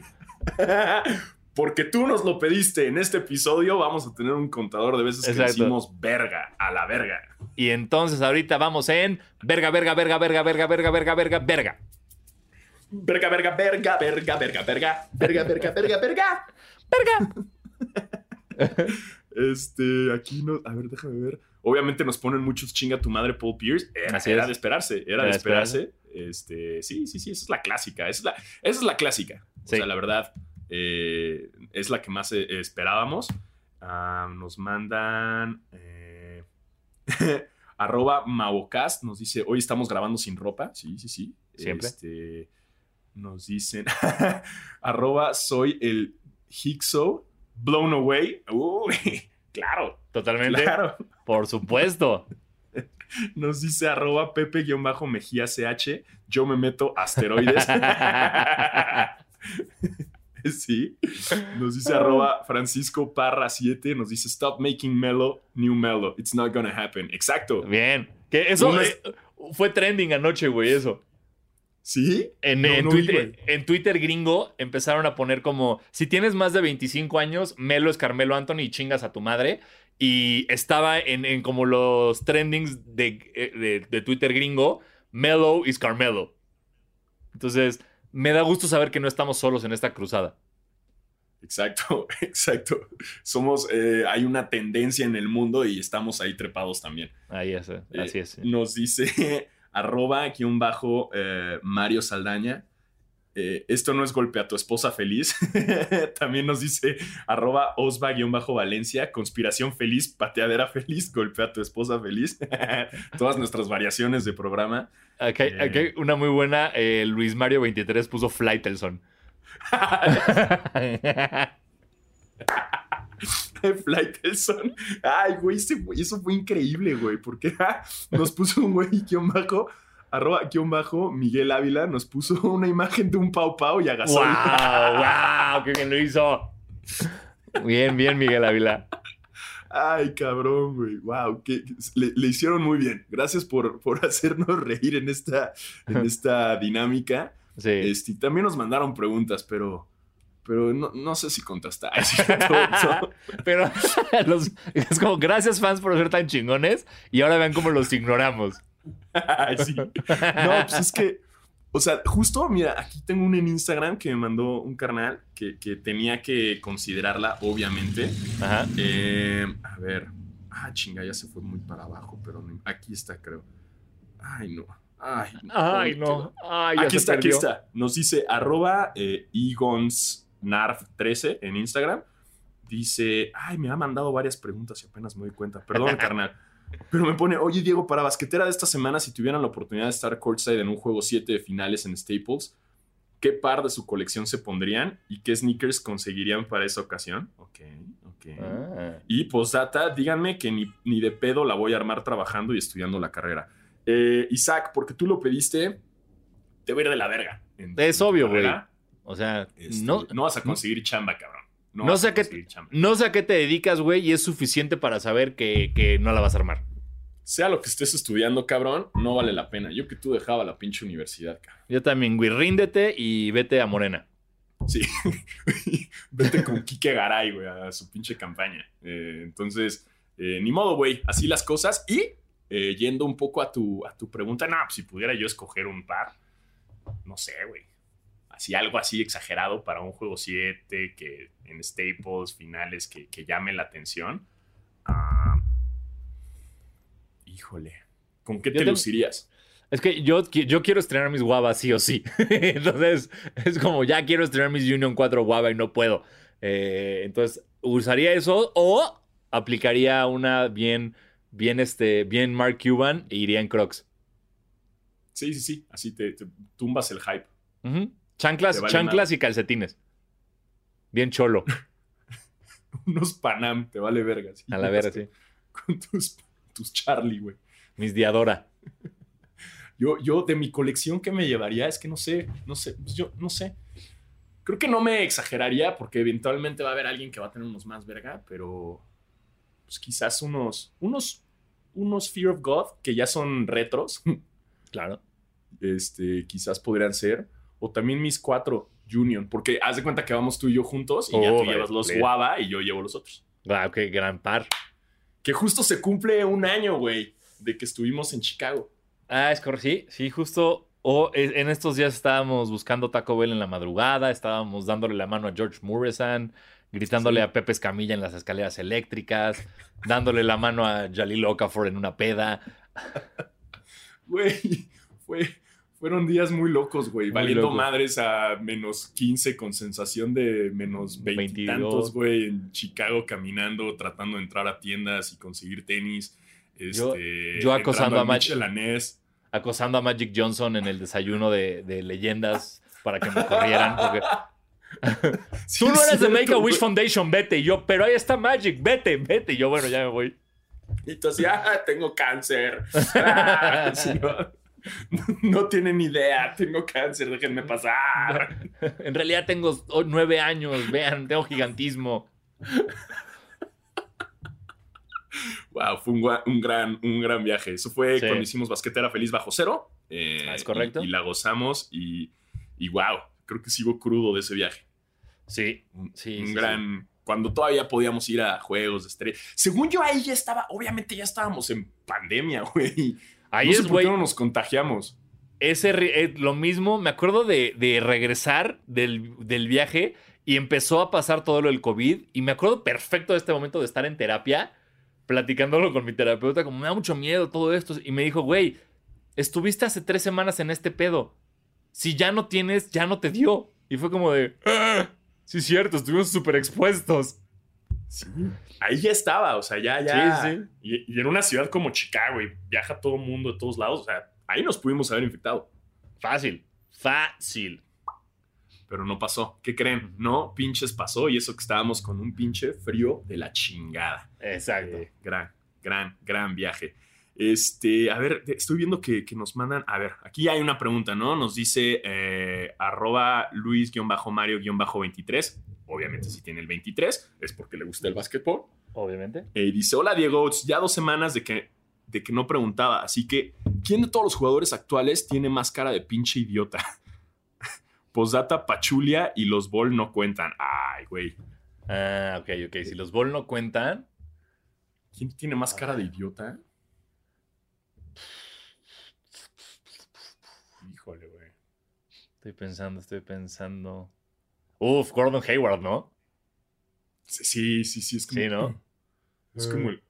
Porque tú nos lo pediste en este episodio, vamos a tener un contador de veces que Exacto. decimos verga, a la verga. Y entonces ahorita vamos en verga, verga, verga, verga, verga, verga, verga, verga, verga. Verga, verga, verga, verga, verga, verga, verga, verga, verga, verga. Verga. Este, aquí no, a ver, déjame ver. Obviamente nos ponen muchos chinga tu madre Paul Pierce. Era, de esperarse, era, Era de esperarse. Este, sí, sí, sí, esa es la clásica. Esa es la, esa es la clásica. O sea, la verdad, eh, es la que más eh, esperábamos. Ah, nos mandan. eh, arroba Mavocast nos dice: Hoy estamos grabando sin ropa. Sí, sí, sí. Siempre. Este, nos dicen: arroba soy el Hixo blown away. Uy, claro, Totalmente. claro. Por supuesto. Nos dice arroba Pepe-Mejía CH. Yo me meto asteroides. sí. Nos dice arroba Francisco Parra 7. Nos dice stop making mellow, new mellow. It's not gonna happen. Exacto. Bien. Que eso Uno eh, fue trending anoche, güey, eso. ¿Sí? En, No, en no vi, Twitter, en Twitter gringo empezaron a poner como, si tienes más de 25 años, Melo es Carmelo Anthony y chingas a tu madre. Y estaba en, en como los trendings de, eh, de- de Twitter gringo, Melo is Carmelo. Entonces, me da gusto saber que no estamos solos en esta cruzada. Exacto, exacto. Somos, eh, hay una tendencia en el mundo y estamos ahí trepados también. Ahí es, Eh, así es. Nos dice arroba aquí un bajo eh, Mario Saldaña. Eh, esto no es golpe a tu esposa feliz. También nos dice arroba osva guion bajo Valencia. Conspiración feliz, pateadera feliz, golpe a tu esposa feliz. Todas nuestras variaciones de programa. Aquí, hay- aquí hay una muy buena, eh, Luis Mario 23 puso Flightelson. Flightelson. Ay, güey, ese eso fue increíble, güey. Porque ah, nos puso un güey guion bajo, arroba guion bajo, Miguel Ávila, nos puso una imagen de un Pau Pau y a ¡Wow! ¡Qué bien lo hizo! Bien, bien, Miguel Ávila. Ay, cabrón, güey. Wow, que le, le hicieron muy bien. Gracias por, por hacernos reír en esta, en esta dinámica. Sí. Este, también nos mandaron preguntas, pero, pero no, no sé si contesta. Ay, sí, todo- todo. Pero los- es como, gracias fans por ser tan chingones y ahora vean cómo los ignoramos. Sí. No, pues es que, o sea, justo, mira, aquí tengo una en Instagram que me mandó un carnal que, que tenía que considerarla, obviamente. Ajá. Eh, a ver. Ah, chinga, ya se fue muy para abajo, pero no- aquí está, creo. Ay, no. Ay, no. Ay, no. Ay, Aquí está, aquí está. Nos dice arroba eh, egonsnarf13 en Instagram. Dice, ay, me ha mandado varias preguntas y apenas me doy cuenta. Perdón, carnal. Pero me pone, oye Diego, para basquetera de esta semana, si tuvieran la oportunidad de estar courtside en un juego 7 de finales en Staples, ¿qué par de su colección se pondrían y qué sneakers conseguirían para esa ocasión? Ok, ok. Ah. Y postdata, díganme que ni, ni de pedo la voy a armar trabajando y estudiando la carrera. Eh, Isaac, porque tú lo pediste, te voy a ir de la verga. En- Es en obvio, güey. O sea, Este, no, no vas a conseguir chamba, cabrón. No, No vas sé a qué- conseguir chamba. no sé a qué te dedicas, güey, y es suficiente para saber que, que no la vas a armar. Sea lo que estés estudiando, cabrón, no vale la pena. Yo que tú dejaba la pinche universidad, cabrón. Yo también, güey, ríndete y vete a Morena. Sí. Vete con Kike Garay, güey, a su pinche campaña. Eh, entonces, eh, ni modo, güey. Así las cosas. Y eh, yendo un poco a tu, a tu pregunta, no, pues si pudiera yo escoger un par, no sé, güey. Así algo así exagerado para un juego 7, que en Staples, finales, que, que llame la atención. Ah, híjole. ¿Con qué te lucirías? Es que yo, yo quiero estrenar mis guavas sí o sí. entonces, es como ya quiero estrenar mis Union 4 guava y no puedo. Eh, entonces, usaría eso o aplicaría una bien, bien, este, bien Mark Cuban e iría en Crocs. Sí, sí, sí. Así te, te tumbas el hype. Ujú. Chanclas, vale chanclas y calcetines. Bien cholo. Unos Panam, te vale verga. A la vera, sí. Con tus, tus Charlie, güey. Mis Diadora. Yo, yo de mi colección, ¿qué me llevaría? Es que no sé, no sé, pues yo no sé. Creo que no me exageraría porque eventualmente va a haber alguien que va a tener unos más verga, pero pues quizás unos, unos, unos Fear of God que ya son retros, Claro. este, quizás podrían ser. O también mis cuatro Union, porque haz de cuenta que vamos tú y yo juntos y ya tú llevas los. Guava y yo llevo los otros. Wow, qué gran par. Que justo se cumple un año, güey, de que estuvimos en Chicago. Ah, es correcto. Sí, sí, justo. O eh, en estos días estábamos buscando Taco Bell en la madrugada, estábamos dándole la mano a George Morrison, gritándole Sí. a Pepe Escamilla en las escaleras eléctricas, dándole la mano a Jalil Okafor en una peda. Güey, fue, fueron días muy locos, güey. Muy Valiendo madres a menos 15 con sensación de menos 20 y 22. tantos, güey, en Chicago caminando, tratando de entrar a tiendas y conseguir tenis. Yo- Este, yo acosando a Mach- Michelanés. acosando a Magic Johnson en el desayuno de, de leyendas para que me corrieran. Porque Sí, tú no es eres de Make a Wish. Foundation, vete. Y yo, pero ahí está Magic, vete, vete. Y yo, bueno, ya me voy. Y tú así, ah, tengo cáncer. Ah, sí, no, no tienen idea, tengo cáncer, déjenme pasar. En realidad tengo oh, nueve años, vean, tengo gigantismo. Wow, fue un, gran, un gran viaje. Eso fue Sí. cuando hicimos Basquetera Feliz Bajo Cero. eh, Ah, es correcto. Y, y la gozamos y, y wow, creo que sigo crudo de ese viaje. Sí, Un, Sí, un sí, gran... Cuando todavía podíamos ir a juegos de estrella. Según yo ahí ya estaba, obviamente ya estábamos en pandemia, güey. Ahí no sé es, por qué güey. no nos contagiamos. Ese eh, lo mismo, me acuerdo de, de regresar del, del viaje y empezó a pasar todo lo del COVID. Y me acuerdo perfecto de este momento de estar en terapia, platicándolo con mi terapeuta, como me da mucho miedo todo esto. Y me dijo, güey, estuviste hace tres semanas en este pedo. Si ya no tienes, ya no te dio. Y fue como de, "Ah, sí, cierto, estuvimos súper expuestos. Sí. Ahí ya estaba, o sea, ya, ya. Sí, sí. Y, y en una ciudad como Chicago, y viaja todo el mundo de todos lados, o sea, ahí nos pudimos haber infectado. Fácil, fácil. Pero no pasó. ¿Qué creen? No, pinches pasó. Y eso que estábamos con un pinche frío de la chingada. Exacto. Eh, gran, gran, gran viaje. Este, a ver, estoy viendo que, que nos mandan. A ver, aquí hay una pregunta, ¿no? Nos dice eh, arroba Luis-Mario-23. Obviamente, si tiene el 23, es porque le gusta el básquetbol. Obviamente. Eh, dice: Hola Diego, ya dos semanas de que, de que no preguntaba. Así que, ¿quién de todos los jugadores actuales tiene más cara de pinche idiota? Posdata, Pachulia y los Ball no cuentan. Ay, güey. Ah, ok, ok. Si los Ball no cuentan. ¿Quién tiene más cara de idiota? Híjole, güey. Estoy pensando, estoy pensando. Uf, Gordon Hayward, ¿no? Sí, sí, sí. Es como, Sí, ¿no? Es como el.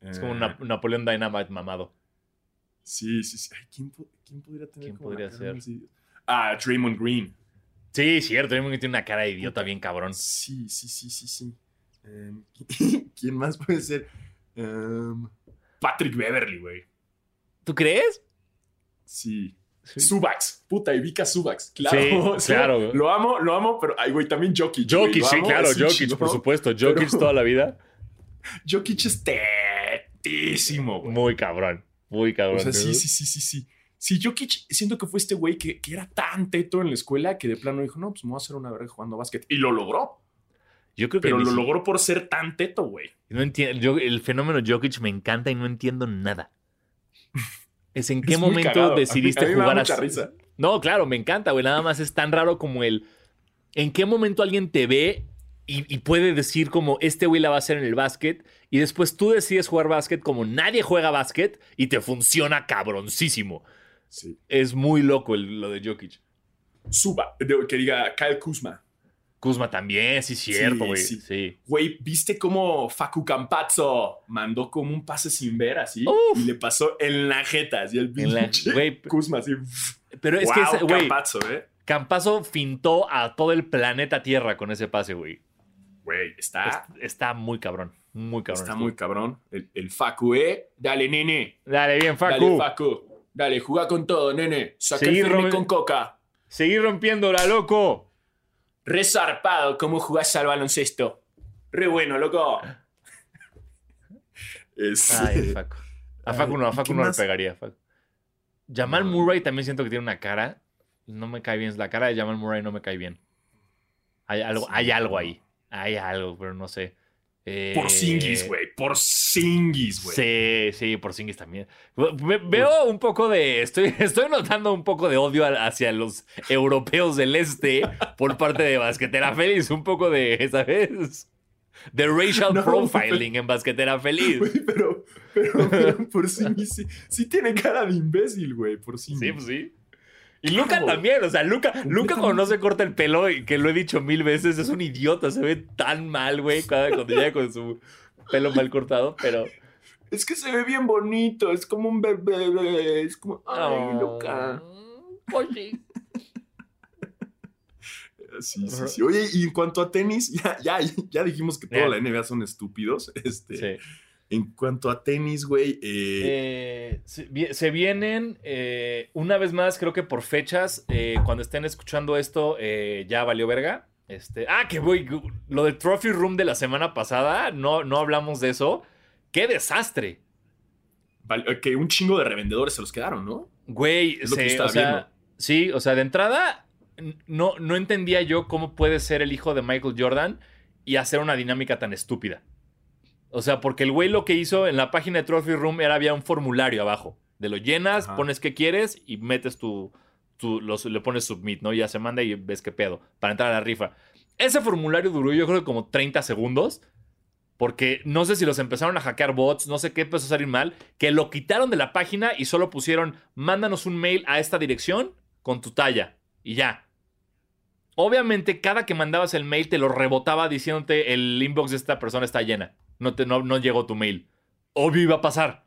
Es como un Eh, Nap- Napoleón Dynamite mamado. Sí, sí, sí. Ay, ¿quién, po- quién podría tener ¿Quién como podría cara ser? Ah, Draymond Green. Sí, cierto. Tiene una cara de idiota bien cabrón. Sí, sí, sí, sí, sí. Em, ¿Quién más puede ser? Em, Patrick Beverly, güey. ¿Tú crees? Sí. Sí. Subax. Puta, Ivica Subax. Claro. Sí, claro. Lo amo, lo amo, pero ay, güey, también Jokic. Jokic, sí, amo, claro. Jokic, por supuesto. Jokic pero- toda la vida. Jokic es tetísimo, güey. Muy cabrón. Muy cabrón. O sea, sí, sí, sí, sí, sí. Sí, Jokic, siento que fue este güey que, que era tan teto en la escuela que de plano dijo, no, pues me voy a hacer una verga jugando básquet. Y lo logró. Yo creo que Pero lo logró por ser tan teto, güey. No entiendo. Yo, el fenómeno Jokic me encanta y no entiendo nada. Es en qué Es momento cagado. A mí- decidiste a mí jugar así. risa. No, claro, me encanta, güey. Nada más es tan raro como el. ¿En qué momento alguien te ve y, y puede decir como este güey la va a hacer en el básquet? Y después tú decides jugar básquet como nadie juega básquet y te funciona cabroncísimo. Sí. Es muy loco el- lo de Jokic. Suba, que diga Kyle Kuzma. Kuzma también, sí, cierto, güey. Sí, Sí, sí. Güey, ¿viste cómo Facu Campazzo mandó como un pase sin ver así? Uf. Y le pasó en la jeta, así el la- pinche güey, Kuzma, así. Pero es wow, que, güey, Campazzo, ¿eh? Campazo fintó a todo el planeta Tierra con ese pase, güey. Güey, está, Está, está muy cabrón. Muy cabrón. está muy cabrón. El, el Facu, ¿eh? Dale, nene. Dale, bien, Dale, Facu. Facu. Dale, juega con todo, nene. Saca Sí, el con coca. Seguí rompiéndola, loco. Resarpado, ¿cómo jugás al baloncesto? Re bueno, loco. Es- Ay, Facu. A Facu no, a ¿y Facu no le pegaría. Facu. Jamal No. Murray también siento que tiene una cara. No me cae bien. La cara de Jamal Murray no me cae bien. Hay algo, Sí, hay algo ahí. Hay algo, pero no sé. Eh, Por Singis, güey. Por Singis, güey. Sí, sí, por Singis también. Ve- veo un poco de. Estoy, estoy notando un poco de odio hacia los europeos del este por parte de Basquetera Feliz. Un poco de, ¿sabes? De racial No, profiling en Basquetera Feliz. Güey, pero, pero, pero por Singis sí, sí tiene cara de imbécil, güey. Por Singis. Sí, pues sí. Y Luca también, o sea, Luca, Luca cuando no se corta el pelo, y que lo he dicho mil veces, es un idiota, se ve tan mal, güey, cada- cuando llega con su pelo mal cortado, pero... Es que se ve bien bonito. Es como un bebé. Es como. Ay, Oh, loca. pues sí. Sí, sí. Oye, y en cuanto a tenis, ya, ya, ya dijimos que toda la NBA son estúpidos. Este, Sí. En cuanto a tenis, güey. eh, Eh, se, vi- se vienen, eh, una vez más, creo que por fechas, cuando estén escuchando esto, ya valió verga. Este, ah, que voy, lo del Trophy Room de la semana pasada, no, no hablamos de eso. ¡Qué desastre! que un chingo de revendedores se los quedaron, ¿no? Güey, Es lo que estaba o sea, viendo. sí, o sea, de entrada, no, no entendía yo cómo puede ser el hijo de Michael Jordan y hacer una dinámica tan estúpida. O sea, porque el güey lo que hizo en la página de Trophy Room era había un formulario abajo. De lo llenas, Ajá. pones qué quieres y metes tu, tu los- le pones submit, ¿no? Y ya se manda y ves qué pedo para entrar a la rifa. Ese formulario duró yo creo que como 30 segundos. Porque no sé si los empezaron a hackear bots, no sé qué empezó a salir mal, que lo quitaron de la página y solo pusieron, mándanos un mail a esta dirección con tu talla. Y ya. Obviamente, cada que mandabas el mail te lo rebotaba diciéndote el inbox de esta persona está llena. No, te, no, no llegó tu mail. Obvio iba a pasar.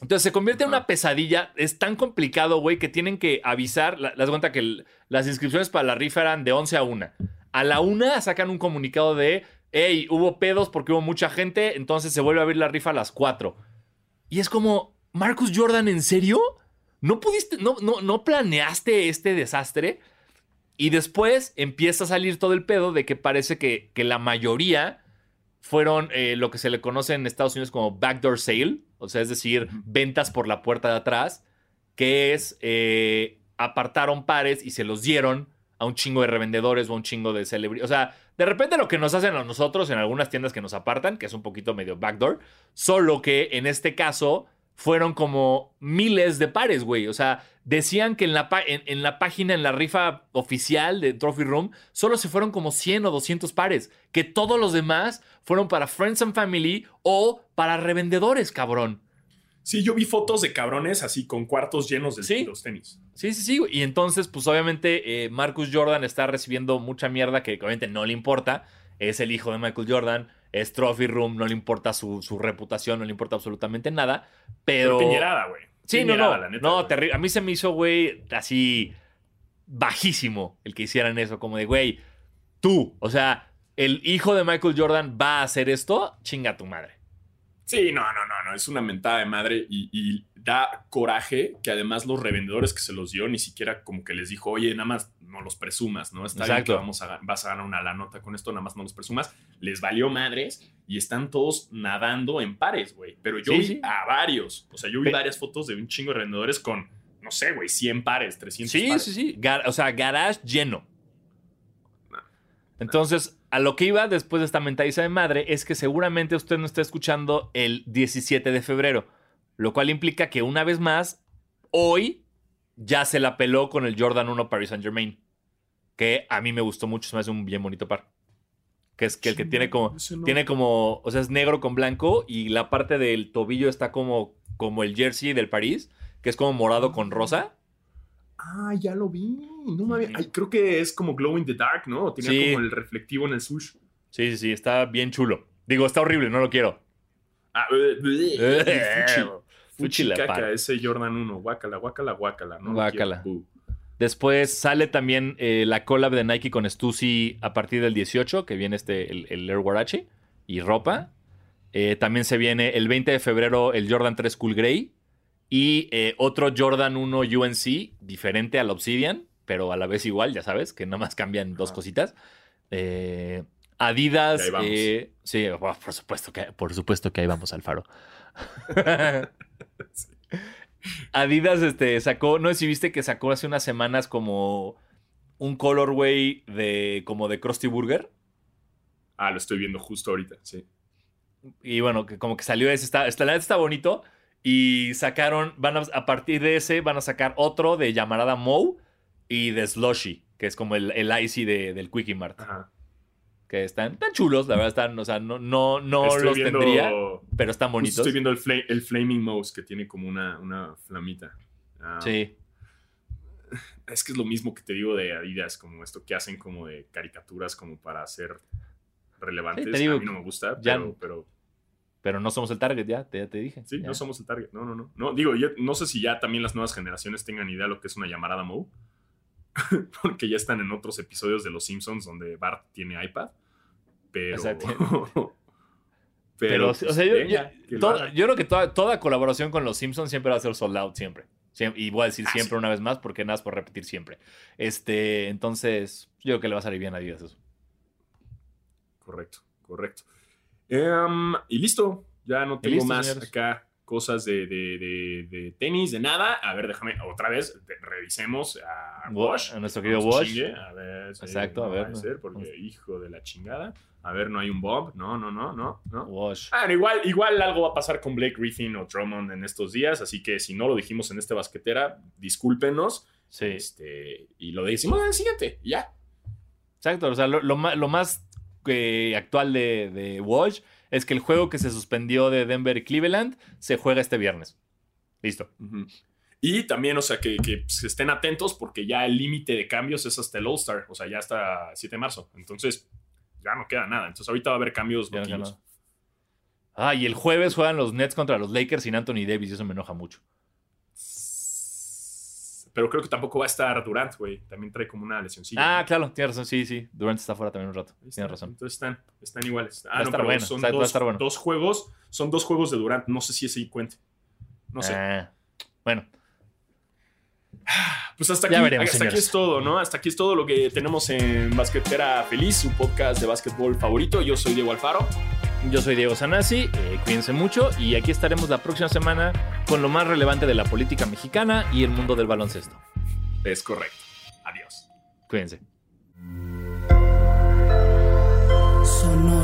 Entonces se convierte en una pesadilla. Es tan complicado, güey, que tienen que avisar. La- Das cuenta que el- las inscripciones para la rifa eran de 11 a 1. A la 1 sacan un comunicado de, hey, hubo pedos porque hubo mucha gente, entonces se vuelve a abrir la rifa a las 4. Y es como, Marcus Jordan, ¿en serio? ¿No pudiste, no, no, no planeaste este desastre? Y después empieza a salir todo el pedo de que parece que, que la mayoría fueron eh, lo que se le conoce en Estados Unidos como backdoor sale, o sea, es decir, ventas por la puerta de atrás, que es eh, apartaron pares y se los dieron a un chingo de revendedores o a un chingo de celebridades. O sea, de repente lo que nos hacen a nosotros en algunas tiendas que nos apartan, que es un poquito medio backdoor, solo que en este caso fueron como miles de pares, güey. O sea, decían que en la, en, en la página, en la rifa oficial de Trophy Room, solo se fueron como 100 o 200 pares. Que todos los demás fueron para Friends and Family o para revendedores, cabrón. Sí, yo vi fotos de cabrones así con cuartos llenos de Sí. los tenis. Sí, sí, sí. Y entonces, pues obviamente, eh, Marcus Jordan está recibiendo mucha mierda que obviamente no le importa. Es el hijo de Michael Jordan. Es Trophy Room. No le importa su, su reputación. No le importa absolutamente nada. Pero. Pero piñerada, güey. Sí, no, no. la neta, no, terrible. A mí se me hizo, güey, así bajísimo el que hicieran eso. Como de, güey, tú, o sea, el hijo de Michael Jordan va a hacer esto, chinga tu madre. Sí, no, no, no, no. Es una mentada de madre y, y da coraje que además los revendedores que se los dio ni siquiera como que les dijo, oye, nada más no los presumas, ¿no? Está bien Exacto. que vamos a, vas a ganar una la nota con esto, nada más no los presumas. Les valió madres y están todos nadando en pares, güey. Pero yo Sí, vi sí. a varios. O sea, yo vi Pe- varias fotos de un chingo de revendedores con, no sé, güey, 100 pares, 300 Sí, pares. sí, sí. Gar- o sea, garage lleno. No. Entonces, a lo que iba después de esta mentaliza de madre es que seguramente usted no está escuchando el 17 de febrero, lo cual implica que una vez más, hoy ya se la peló con el Jordan 1 Paris Saint Germain, que a mí me gustó mucho, se me hace un bien bonito par. Que es que el que tiene como, tiene como, o sea, es negro con blanco y la parte del tobillo está como, como el jersey del París, que es como morado con rosa. Ah, ya lo vi. No me había- Ay, creo que es como glow in the dark, ¿no? Tenía Sí. como el reflectivo en el sush. Sí, sí, sí, está bien chulo. Digo, está horrible, no lo quiero. Ah, eh, fuchi. Fuchi Fuchi la caca, para. ese Jordan 1. Guácala, guácala, guácala. No Guácala. Bu. Después sale también eh, la collab de Nike con Stussy a partir del 18, que viene este, el, el Air Warachi y ropa. Eh, también se viene el 20 de febrero el Jordan 3 Cool Grey y eh, otro Jordan 1 UNC, diferente al Obsidian, pero a la vez igual, ya sabes, que nada más cambian dos cositas. Eh, Adidas, ahí vamos. eh, sí, bueno, por supuesto que, por supuesto que ahí vamos al faro. Adidas este, sacó, no sé si viste que sacó hace unas semanas como un colorway de como de Krusty Burger. Ah, lo estoy viendo justo ahorita, sí. Y bueno, que como que salió ese, está, está, está bonito. Y sacaron, van a, a partir de ese, van a sacar otro de llamarada Moe y de Slushy, que es como el, el Icy de, del Quickie Mart. Ajá. Que están tan chulos, la verdad, están, o sea, no, no, no Estoy los viendo- tendría, pero están bonitos. Estoy viendo el, fla- el Flaming Mouse que tiene como una, una flamita. Ah, Sí. Es que es lo mismo que te digo de Adidas, como esto que hacen como de caricaturas como para ser relevantes. Sí, te digo, a mí no me gusta, ya- pero, pero no somos el target, ya te, ya te dije. sí, ya. no somos el target. No, no, no. No, digo, yo no sé si ya también las nuevas generaciones tengan idea de lo que es una llamarada Moe. Porque ya están en otros episodios de Los Simpsons donde Bart tiene iPad. Pero. Pero, Pero, pues, o sea, yo, venga, yo- creo que toda, toda colaboración con los Simpsons siempre va a ser sold out, siempre. Siem- y voy a decir Ah, siempre sí. una vez más porque nada es por repetir siempre. Este, entonces, yo creo que le va a salir bien a Adidas eso. Correcto, correcto. Em, y listo, ya no tengo listo, más señores. acá cosas de, de- de- de tenis, de nada. A ver, déjame otra vez, revisemos a Wa- Wash. a nuestro querido Wash. A ver, Exacto, a ver, no. ser porque hijo de la chingada. A ver, no hay un Bob. No, no, no, no, no. Wash. Ah, igual, igual algo va a pasar con Blake Griffin o Drummond en estos días, así que si no lo dijimos en este basquetera, discúlpenos. Sí. Este, y lo decimos en el siguiente, ya. Exacto. O sea, lo, lo lo más eh, actual de, de Wash es que el juego que se suspendió de Denver y Cleveland se juega este viernes. Listo. Y también, o sea, que, que, pues, estén atentos porque ya el límite de cambios es hasta el All-Star, o sea, ya hasta 7 de marzo. Entonces, ya no queda nada. Entonces, ahorita va a haber cambios no. Ah, y el jueves juegan los Nets contra los Lakers sin Anthony Davis y eso me enoja mucho. Pero creo que tampoco va a estar Durant, güey. También trae como una lesioncilla. Ah, claro, tienes razón. Sí, sí. Durant está fuera también un rato. Está. Tienes razón. Entonces están, están iguales. Va a Ah, no, estar pero bueno, son exacto, va a dos, estar bueno. dos juegos. Son dos juegos de Durant. No sé si ese cuente. No sé. Ah, bueno, Pues hasta aquí, veremos, hasta aquí es todo, ¿no? Hasta aquí es todo lo que tenemos en Basquetera Feliz, su podcast de básquetbol favorito. Yo soy Diego Alfaro. Yo soy Diego Sanasi. eh, cuídense mucho y aquí estaremos la próxima semana con lo más relevante de la política mexicana y el mundo del baloncesto. Es correcto. Adiós. Cuídense. Sonora.